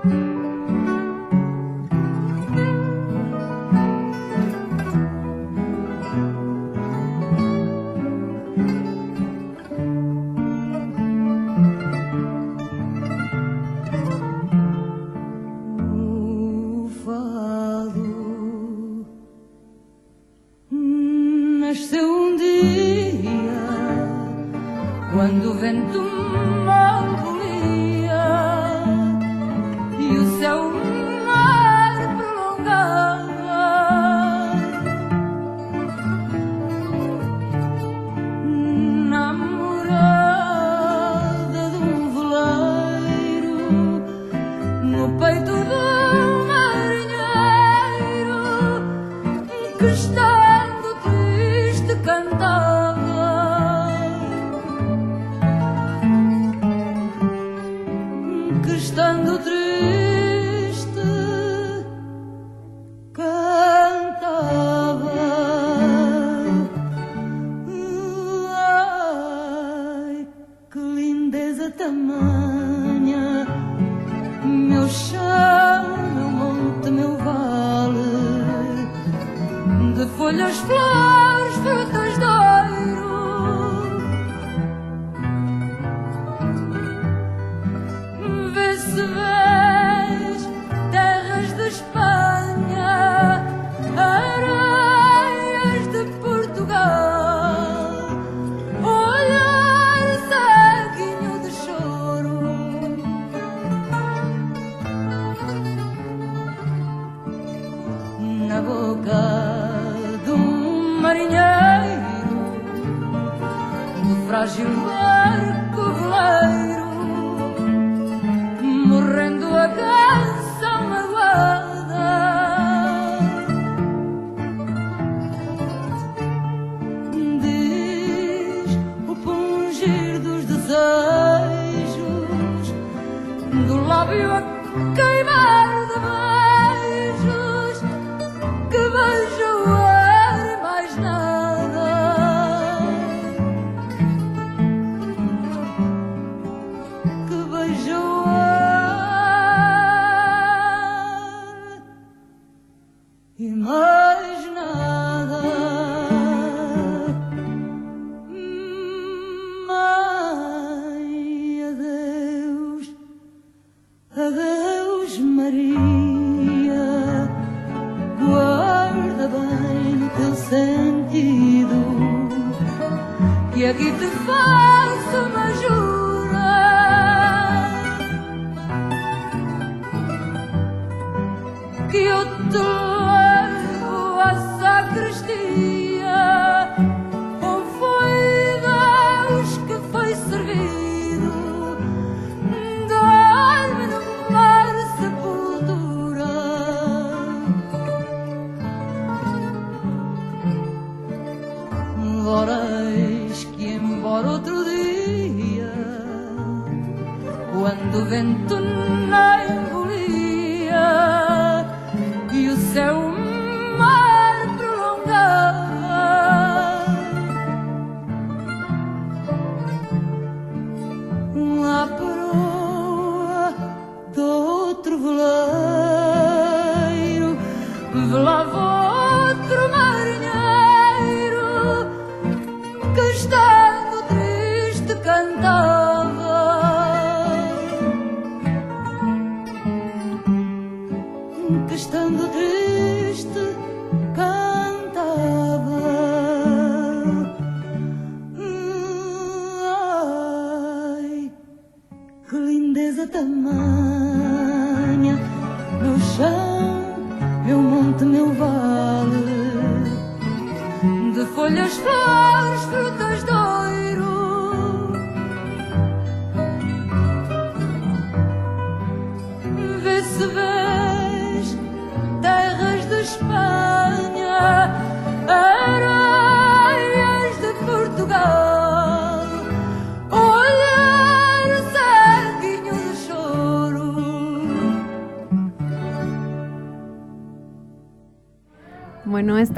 [LAUGHS] quando o vento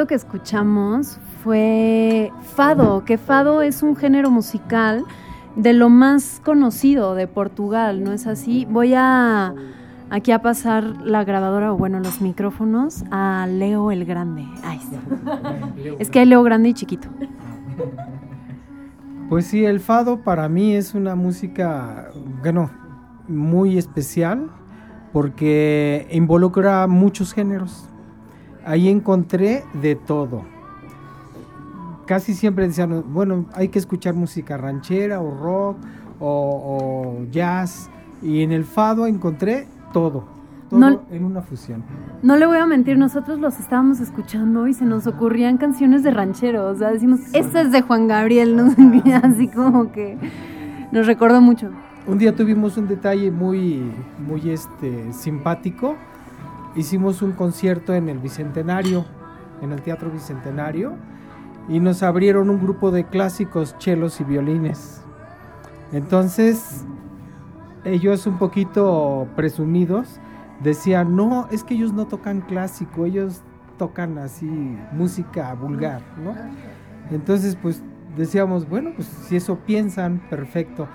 Que escuchamos fue fado, que fado es un género musical de lo más conocido de Portugal, ¿no es así? Voy a aquí a pasar la grabadora o bueno, los micrófonos a Leo el Grande. Ay, sí. [LAUGHS] Es que hay Leo Grande y chiquito. Pues sí, el fado para mí es una música, bueno, muy especial porque involucra muchos géneros. Ahí encontré de todo. Casi siempre decían, bueno, hay que escuchar música ranchera o rock o, o jazz. Y en el fado encontré todo, todo No- en una fusión. No le voy a mentir, nosotros los estábamos escuchando y se nos ocurrían canciones de ranchero. O sea, decimos, esta es de Juan Gabriel, no [LAUGHS] así como que nos recordó mucho. Un día tuvimos un detalle muy, muy este, simpático. Hicimos un concierto en el Bicentenario, en el Teatro Bicentenario, y nos abrieron un grupo de clásicos, chelos y violines. Entonces, ellos un poquito presumidos decían, no, es que ellos no tocan clásico, ellos tocan así música vulgar, ¿no? Entonces, pues decíamos, bueno, pues si eso piensan, perfecto.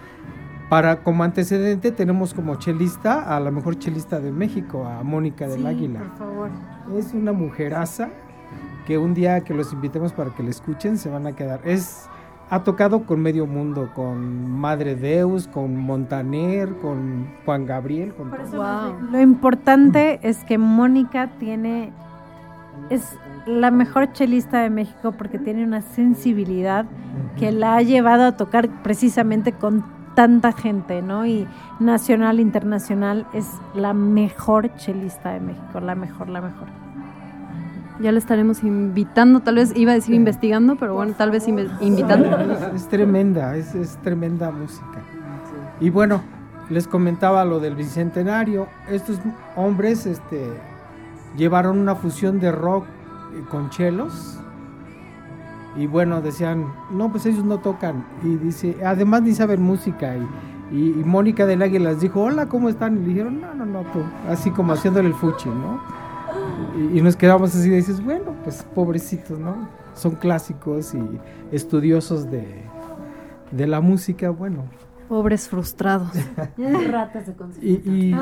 Para como antecedente tenemos como chelista a la mejor chelista de México, a Mónica del Águila. Por favor. Es una mujeraza que un día que los invitemos para que la escuchen se van a quedar. Es ha tocado con medio mundo, con Madre Deus, con Montaner, con Juan Gabriel, con. Wow. Lo importante es que Mónica tiene es la mejor chelista de México porque tiene una sensibilidad que la ha llevado a tocar precisamente con tanta gente, ¿no? Y nacional, internacional, es la mejor chelista de México, la mejor, la mejor. Ya le estaremos invitando, tal vez iba a decir investigando, pero bueno, tal vez invitando. Es, es tremenda, es, es tremenda música. Y bueno, les comentaba lo del bicentenario. Estos hombres este, llevaron una fusión de rock eh, con chelos. Y bueno, decían, no, pues ellos no tocan. Y dice, además ni saben música. Y, y- y Mónica del Águila les dijo, hola, ¿cómo están? Y le dijeron, no, no, no, tú", así como haciéndole el fuchi, ¿no? Y, y nos quedamos así, y dices, bueno, pues pobrecitos, ¿no? Son clásicos y estudiosos de, de la música, bueno. Pobres frustrados. [LAUGHS] Ratas de Y, y-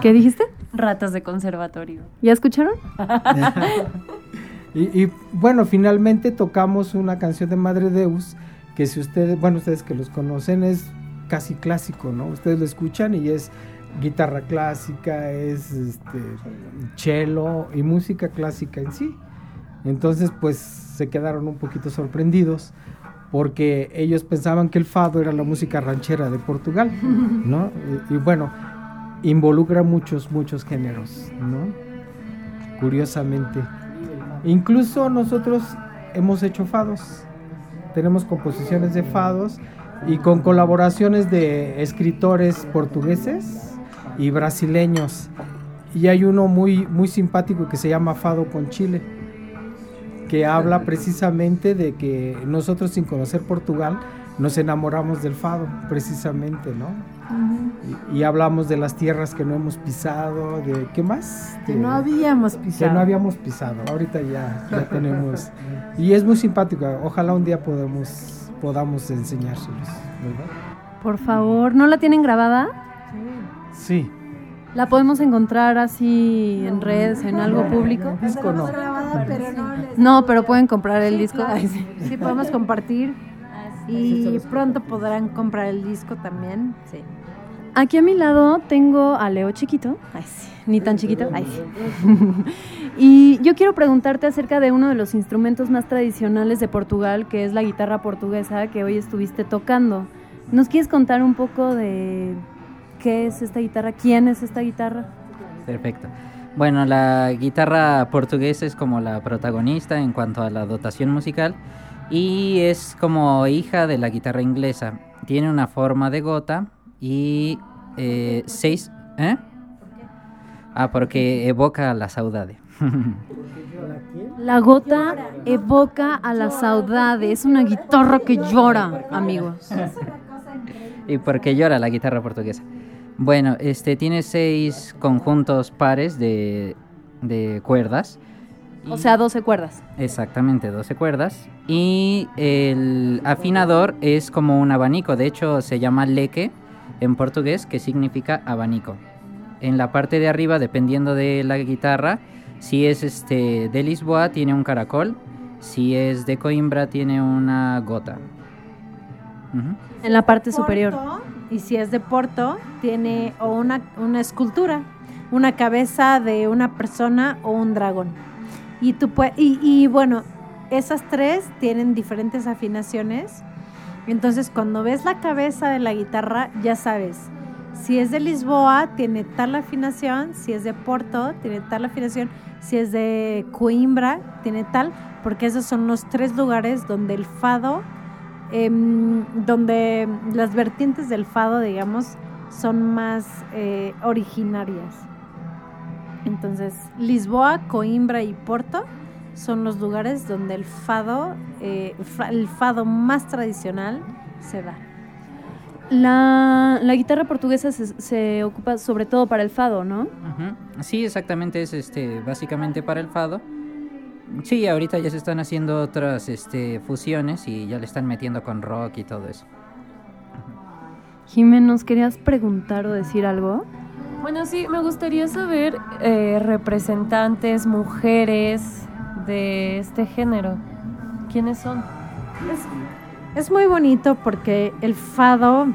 ¿Qué dijiste? Ratas de conservatorio. ¿Ya escucharon? [LAUGHS] y- bueno, finalmente tocamos una canción de Madre Deus, que si ustedes, bueno, ustedes que los conocen, es casi clásico, ¿no? Ustedes lo escuchan y es guitarra clásica, es este, cello y música clásica en sí. Entonces, pues se quedaron un poquito sorprendidos porque ellos pensaban que el fado era la música ranchera de Portugal, ¿no? Y bueno, involucra muchos, muchos géneros, ¿no? Curiosamente. Incluso nosotros hemos hecho fados, tenemos composiciones de fados y con colaboraciones de escritores portugueses y brasileños. Y hay uno muy, muy simpático que se llama Fado con Chile, que habla precisamente de que nosotros sin conocer Portugal nos enamoramos del fado, precisamente, ¿no? Y, y hablamos de las tierras que no hemos pisado, de qué más? Que no habíamos que pisado. no habíamos pisado. Ahorita ya, ya tenemos. Y es muy simpático. Ojalá un día podamos, podamos enseñárselos. ¿verdad? Por favor, ¿no la tienen grabada? Sí. ¿La podemos encontrar así en redes, en algo público? Disco no. pero no pero pueden comprar el disco. Ay, sí. Sí, podemos compartir. Y pronto podrán comprar el disco también. Sí. Aquí a mi lado tengo a Leo chiquito. Ay, sí. Ni tan chiquito. Ay, sí. [LAUGHS] y yo quiero preguntarte acerca de uno de los instrumentos más tradicionales de Portugal, que es la guitarra portuguesa que hoy estuviste tocando. ¿Nos quieres contar un poco de qué es esta guitarra? ¿Quién es esta guitarra? Perfecto. Bueno, la guitarra portuguesa es como la protagonista en cuanto a la dotación musical y es como hija de la guitarra inglesa. Tiene una forma de gota y eh, seis... ¿Eh? Ah, porque evoca la saudade. [LAUGHS] La gota evoca a la saudade. Es una guitarra que llora, amigos. y porque llora la guitarra portuguesa. Bueno, este tiene seis conjuntos pares de, de cuerdas. O sea, 12 cuerdas. Exactamente, 12 cuerdas. Y el afinador es como un abanico, de hecho se llama leque en portugués, que significa abanico. En la parte de arriba, dependiendo de la guitarra, si es este de Lisboa tiene un caracol, si es de Coimbra tiene una gota. En la parte superior. Y si es de Porto, tiene o una, una escultura, una cabeza de una persona o un dragón. Y, tú y, y bueno, esas tres tienen diferentes afinaciones. Entonces, cuando ves la cabeza de la guitarra, ya sabes. Si es de Lisboa, tiene tal afinación. Si es de Porto, tiene tal afinación. Si es de Coimbra, tiene tal. Porque esos son los tres lugares donde el fado em, donde las vertientes del fado, digamos, son más eh, originarias. Entonces, Lisboa, Coimbra y Porto son los lugares donde el fado, eh, el fado más tradicional se da. La, la guitarra portuguesa se, se ocupa sobre todo para el fado, ¿no? Sí, exactamente, es este, básicamente para el fado. Sí, ahorita ya se están haciendo otras este, fusiones y ya le están metiendo con rock y todo eso. Jiménez, ¿nos querías preguntar o decir algo? Bueno, sí, me gustaría saber eh, representantes, mujeres de este género. ¿Quiénes son? Es muy bonito porque el fado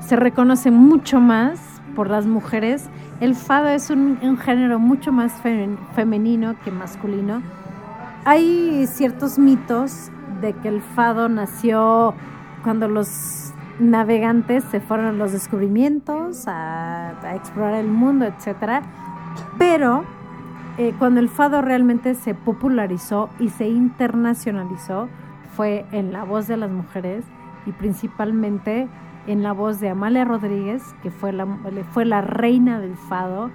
se reconoce mucho más por las mujeres. El fado es un, género mucho más fe- femenino que masculino. Hay ciertos mitos de que el fado nació cuando los navegantes se fueron a los descubrimientos, a, a explorar el mundo, etc. Pero eh, cuando el fado realmente se popularizó y se internacionalizó fue en la voz de las mujeres y principalmente en la voz de Amalia Rodríguez, que fue la, fue la reina del fado.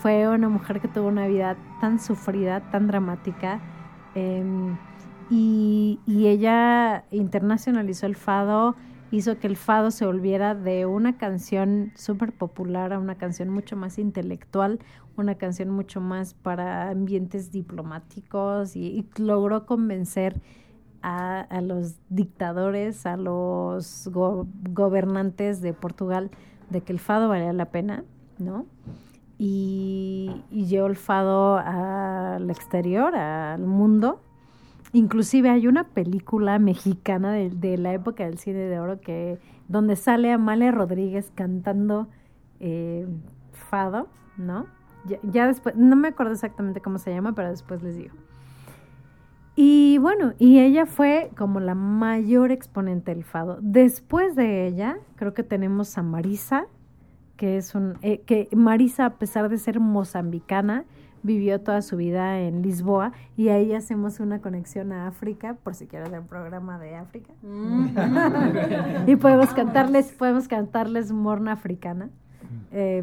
Fue una mujer que tuvo una vida tan sufrida, tan dramática. eh, y, y ella internacionalizó el fado, hizo que el fado se volviera de una canción súper popular a una canción mucho más intelectual, una canción mucho más para ambientes diplomáticos y, logró convencer a, a los dictadores, a los go- gobernantes de Portugal de que el fado valía la pena, ¿no? Y, y llevó el fado al exterior, al mundo. Inclusive hay una película mexicana de, de la época del cine de oro que donde sale Amalia Rodríguez cantando eh, fado, ¿no? Ya, ya después, no me acuerdo exactamente cómo se llama, pero después les digo. Y bueno, y ella fue como la mayor exponente del fado. Después de ella, creo que tenemos a Marisa, que es un, eh, que Marisa, a pesar de ser mozambicana, vivió toda su vida en Lisboa y ahí hacemos una conexión a África, por si quieres el programa de África. [LAUGHS] y podemos cantarles, podemos cantarles morna africana. Eh,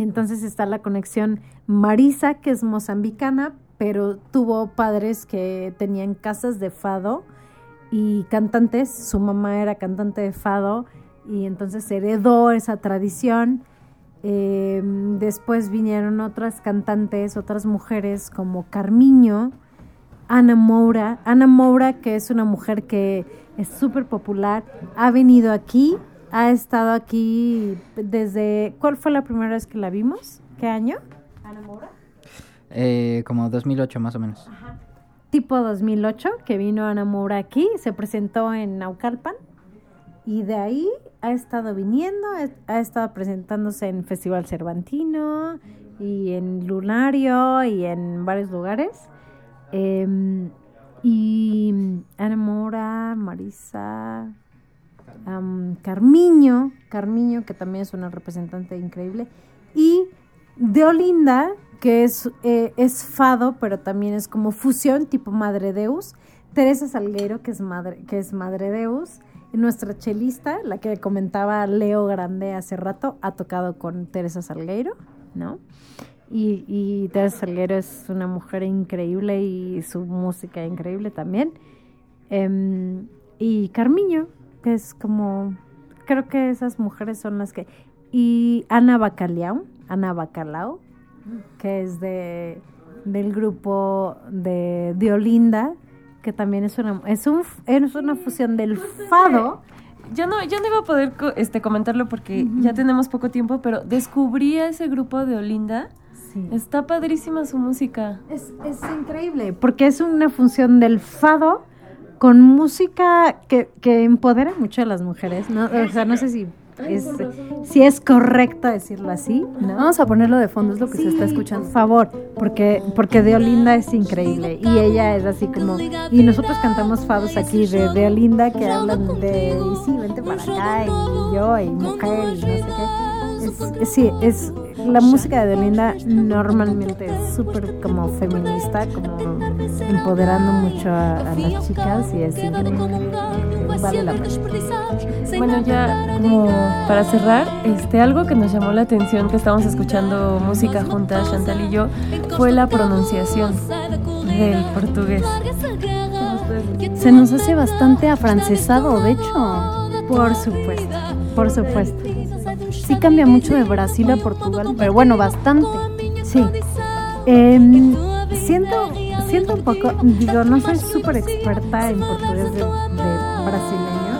entonces está la conexión Marisa, que es mozambicana, pero tuvo padres que tenían casas de fado y cantantes. Su mamá era cantante de fado y entonces heredó esa tradición. Eh, después vinieron otras cantantes, otras mujeres como Carmiño, Ana Moura. Ana Moura, que es una mujer que es súper popular, ha venido aquí, ha estado aquí desde... ¿Cuál fue la primera vez que la vimos? ¿Qué año? Ana Moura. Eh, como 2008 más o menos. Tipo 2008, que vino Ana Moura aquí, se presentó en Naucalpan y de ahí ha estado viniendo, ha- ha estado presentándose en Festival Cervantino y en Lunario y en varios lugares. Em, y Ana Mora, Marisa, Carmiño, Carmiño, que también es una representante increíble, y de Olinda, que es, eh, fado, pero también es como fusión tipo Madre Deus, Teresa Salgueiro, que es Madre, que es Madre Deus, y nuestra chelista, la que comentaba Leo Grande hace rato, ha tocado con Teresa Salgueiro, ¿no? Y, y Teresa Salguero es una mujer increíble y su música increíble también. Em, y Carmiño, que es como, creo que esas mujeres son las que... Y Ana Bacalao, Ana Bacalao, que es de, del grupo de, de Olinda, que también es una, es, un, es una fusión del fado. Yo no, yo no iba a poder este, comentarlo porque ya tenemos poco tiempo, pero descubrí a ese grupo de Olinda. Sí. Está padrísima su música. Es, es increíble, porque es una función del fado con música que, que empodera mucho a las mujeres, ¿no? O sea, no sé si es, si es correcto decirlo así, ¿no? Vamos a ponerlo de fondo, es lo que se está escuchando. Por favor, porque, porque de Olinda es increíble y ella es así como... Y nosotros cantamos fados aquí de, de Olinda que hablan de, y sí, vente para acá, y yo, y mujer, y no sé qué. Sí, es... La música de Olinda normalmente es súper como feminista, como empoderando mucho a, a las chicas y es increíble. Vale la pena. Bueno, ya como para cerrar, este, algo que nos llamó la atención que estábamos escuchando música juntas, Chantal y yo, fue la pronunciación del portugués. Se nos hace bastante afrancesado, de hecho. Por supuesto, por supuesto. Sí cambia mucho de Brasil a Portugal, pero bueno, bastante. Sí. Em, siento, siento un poco, digo, no soy súper experta en portugués de, de brasileño.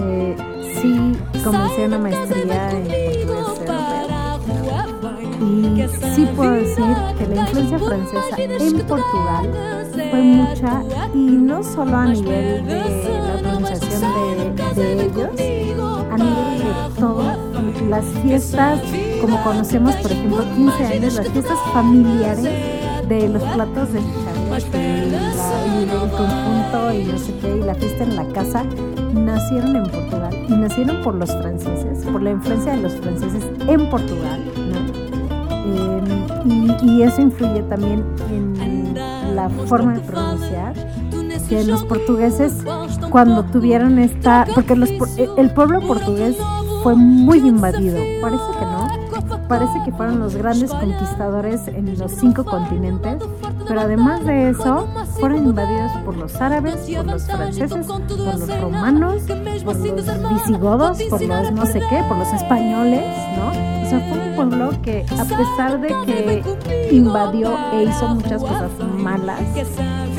Eh, sí, comencé una maestría en portugués europeo. Y sí puedo decir que la influencia francesa en Portugal fue mucha y no solo a nivel de la pronunciación de, de ellos, a nivel de todo, las fiestas, como conocemos, por ejemplo, 15 años, las fiestas familiares de los platos de chicharrón y, el conjunto y no sé qué, y la fiesta en la casa, nacieron en Portugal y nacieron por los franceses, por la influencia de los franceses en Portugal. Eh, y, eso influye también en la forma de pronunciar que los portugueses cuando tuvieron esta porque el pueblo portugués fue muy invadido. Parece que no. Parece que fueron los grandes conquistadores en los cinco continentes pero además de eso fueron invadidos por los árabes por los franceses por los romanos por los visigodos por los no sé qué por los españoles no o sea, fue un pueblo que a pesar de que invadió e hizo muchas cosas malas,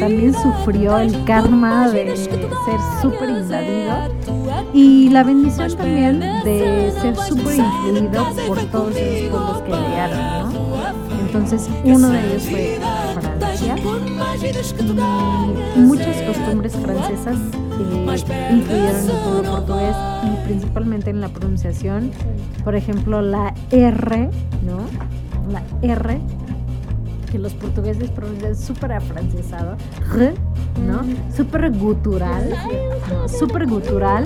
también sufrió el karma de ser súper invadido y la bendición también de ser súper influido por todos esos pueblos que llegaron, ¿no? Entonces, uno de ellos fue Francia y muchas costumbres francesas eh, incluyeron el pueblo portugués y principalmente en la pronunciación, por ejemplo, la R, ¿no? La R que los portugueses pronuncian súper afrancesado, ¿no? Súper gutural, ¿no? súper gutural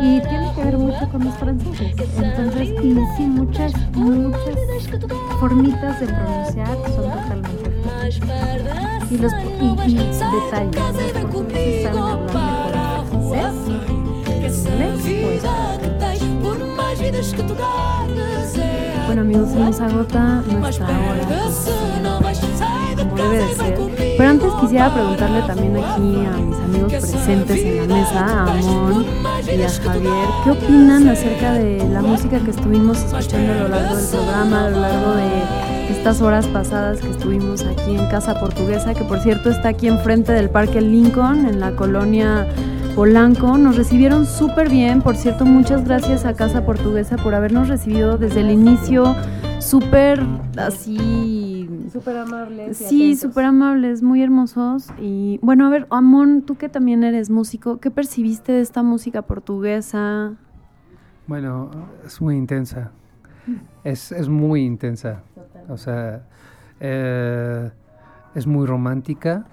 y tiene que ver mucho con los franceses. Entonces, y sí, muchas, muchas formitas de pronunciar son totalmente. Y los y, y detalles, los portugueses saben hablar mejor francés inglés español. Bueno amigos, se nos agota nuestra hora, como debe de ser. Pero antes quisiera preguntarle también aquí a mis amigos presentes en la mesa, a Amon y a Javier, ¿qué opinan acerca de la música que estuvimos escuchando a lo largo del programa, a lo largo de estas horas pasadas que estuvimos aquí en Casa Portuguesa, que por cierto está aquí enfrente del Parque Lincoln, en la colonia Polanco. Nos recibieron súper bien. Por cierto, muchas gracias a Casa Portuguesa por habernos recibido desde el inicio. Súper así. Súper amables. Sí, súper amables, muy hermosos. Y bueno, a ver, Amón, tú que también eres músico, ¿qué percibiste de esta música portuguesa? Bueno, es muy intensa. Es, es muy intensa. O sea, eh, es muy romántica.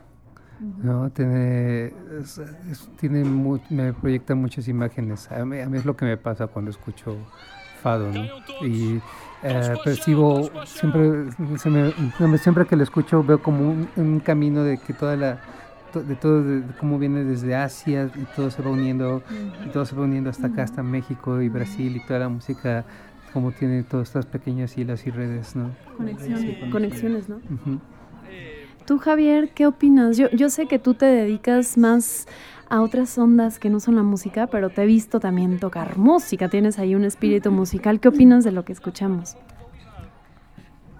¿No? Tiene, es- es- tiene me proyecta muchas imágenes. A mí, a mí es lo que me pasa cuando escucho fado. ¿no? Y eh, percibo, siempre, se me- siempre que lo escucho veo como un, un camino de que toda la de todo de, de cómo viene desde Asia y todo se va uniendo y todo se va uniendo hasta acá hasta México y Brasil y toda la música como tiene todas estas pequeñas hilas y redes no Conexiones, conexiones, ¿no? Ujú. Tú, Javier, ¿qué opinas? Yo, yo sé que tú te dedicas más a otras ondas que no son la música, pero te he visto también tocar música, tienes ahí un espíritu musical. ¿Qué opinas de lo que escuchamos?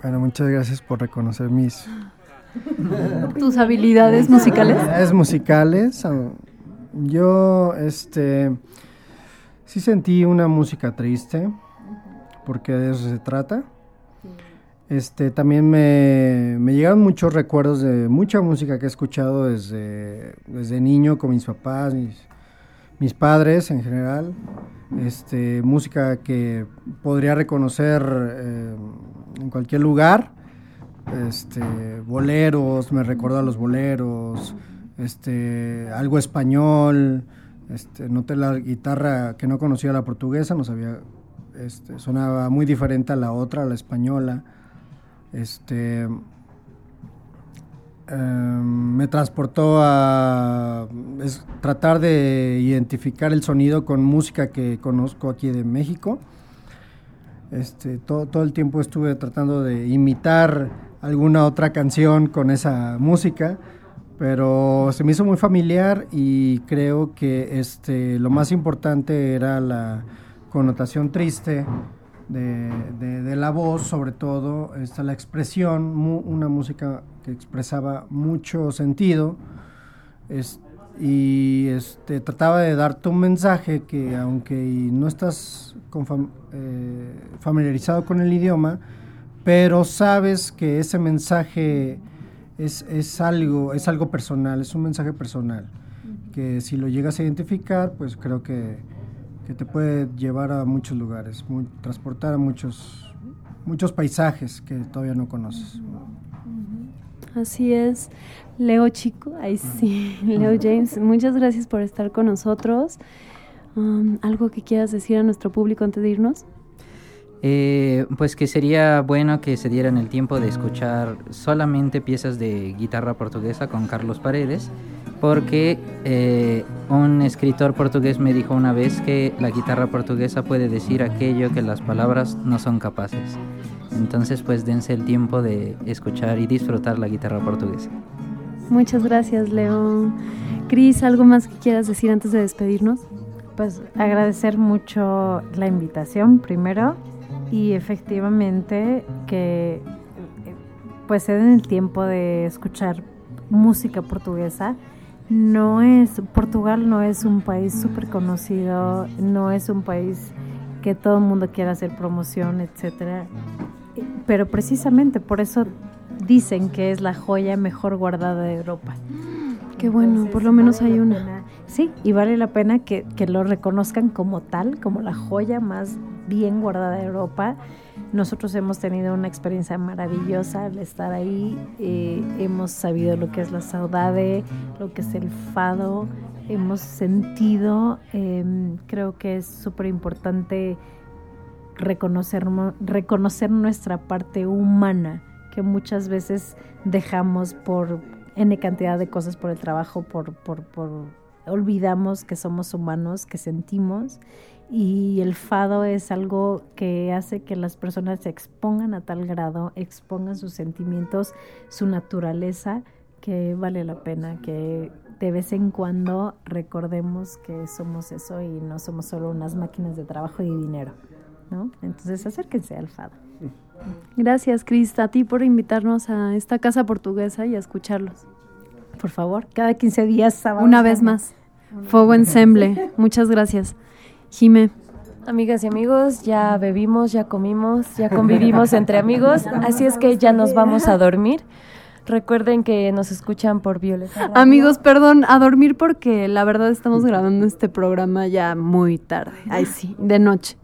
Bueno, muchas gracias por reconocer mis [LAUGHS] ¿Tus habilidades musicales? habilidades musicales. Ah, Yo, este, sí sentí una música triste, porque de eso se trata. Este, también me, me llegaron muchos recuerdos de mucha música que he escuchado desde, desde niño con mis papás, mis, padres en general. Este, música que podría reconocer eh, en cualquier lugar. Este, boleros, me recuerdo a los boleros, este, algo español. Este, noté la guitarra que no conocía la portuguesa, no sabía, este, sonaba muy diferente a la otra, a la española. Este, em, me transportó a tratar de identificar el sonido con música que conozco aquí de México. Este, todo, todo el tiempo estuve tratando de imitar alguna otra canción con esa música, pero se me hizo muy familiar y creo que este, lo más importante era la connotación triste de, de- de la voz, sobre todo esta, la expresión, mu- una música que expresaba mucho sentido. Es- y este, trataba de darte un mensaje que aunque no estás con fam- eh, familiarizado con el idioma, pero sabes que ese mensaje es, es algo, es algo personal, es un mensaje personal, que si lo llegas a identificar, pues creo que, que te puede llevar a muchos lugares, muy- transportar a muchos, muchos paisajes que todavía no conoces. Así es. Leo Chico, ahí sí, [LAUGHS] Leo James, muchas gracias por estar con nosotros. Um, ¿Algo que quieras decir a nuestro público antes de irnos? Eh, pues que sería bueno que se dieran el tiempo de escuchar solamente piezas de guitarra portuguesa con Carlos Paredes, porque eh, un escritor portugués me dijo una vez que la guitarra portuguesa puede decir aquello que las palabras no son capaces. Entonces pues dense el tiempo de escuchar y disfrutar la guitarra portuguesa. Muchas gracias, Leo. Cris, ¿algo más que quieras decir antes de despedirnos? Pues agradecer mucho la invitación primero y efectivamente que pues se den el tiempo de escuchar música portuguesa. No es, Portugal no es un país súper conocido, no es un país que todo el mundo quiera hacer promoción, etcétera. Pero precisamente por eso dicen que es la joya mejor guardada de Europa. Qué bueno, Entonces, por lo menos vale hay una. pena- sí, y vale la pena que, que lo reconozcan como tal, como la joya más bien guardada Europa. Nosotros hemos tenido una experiencia maravillosa al estar ahí. Eh, hemos sabido lo que es la saudade, lo que es el fado. Hemos sentido, eh, creo que es súper importante reconocer, reconocer nuestra parte humana, que muchas veces dejamos por N cantidad de cosas por el trabajo, por, por, por olvidamos que somos humanos, que sentimos y el fado es algo que hace que las personas se expongan a tal grado, expongan sus sentimientos, su naturaleza, que vale la pena que de vez en cuando recordemos que somos eso y no somos solo unas máquinas de trabajo y dinero, ¿no? Entonces acérquense al fado. Gracias, Crista, a ti por invitarnos a esta casa portuguesa y a escucharlos. Por favor, cada 15 días, sábado. Una vez más. Fuego Ensemble. Muchas gracias. Jime. Amigas y amigos, ya bebimos, ya comimos, ya convivimos entre amigos, así es que ya nos vamos a dormir. Recuerden que nos escuchan por Violeta. Radio. Amigos, perdón, a dormir porque la verdad estamos grabando este programa ya muy tarde. Ay, sí, de noche.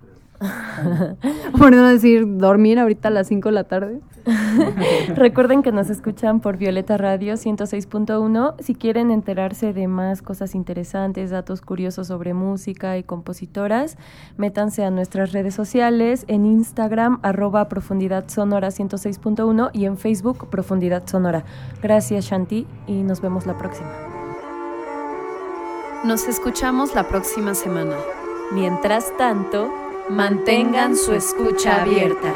[LAUGHS] Por no decir dormir ahorita a las 5 de la tarde. [LAUGHS] Recuerden que nos escuchan por Violeta Radio 106.1. Si quieren enterarse de más cosas interesantes, datos curiosos sobre música y compositoras, métanse a nuestras redes sociales en Instagram arroba profundidad sonora 106.1 y en Facebook profundidad sonora. Gracias Shanti y nos vemos la próxima. Nos escuchamos la próxima semana. Mientras tanto, Mantengan su escucha abierta.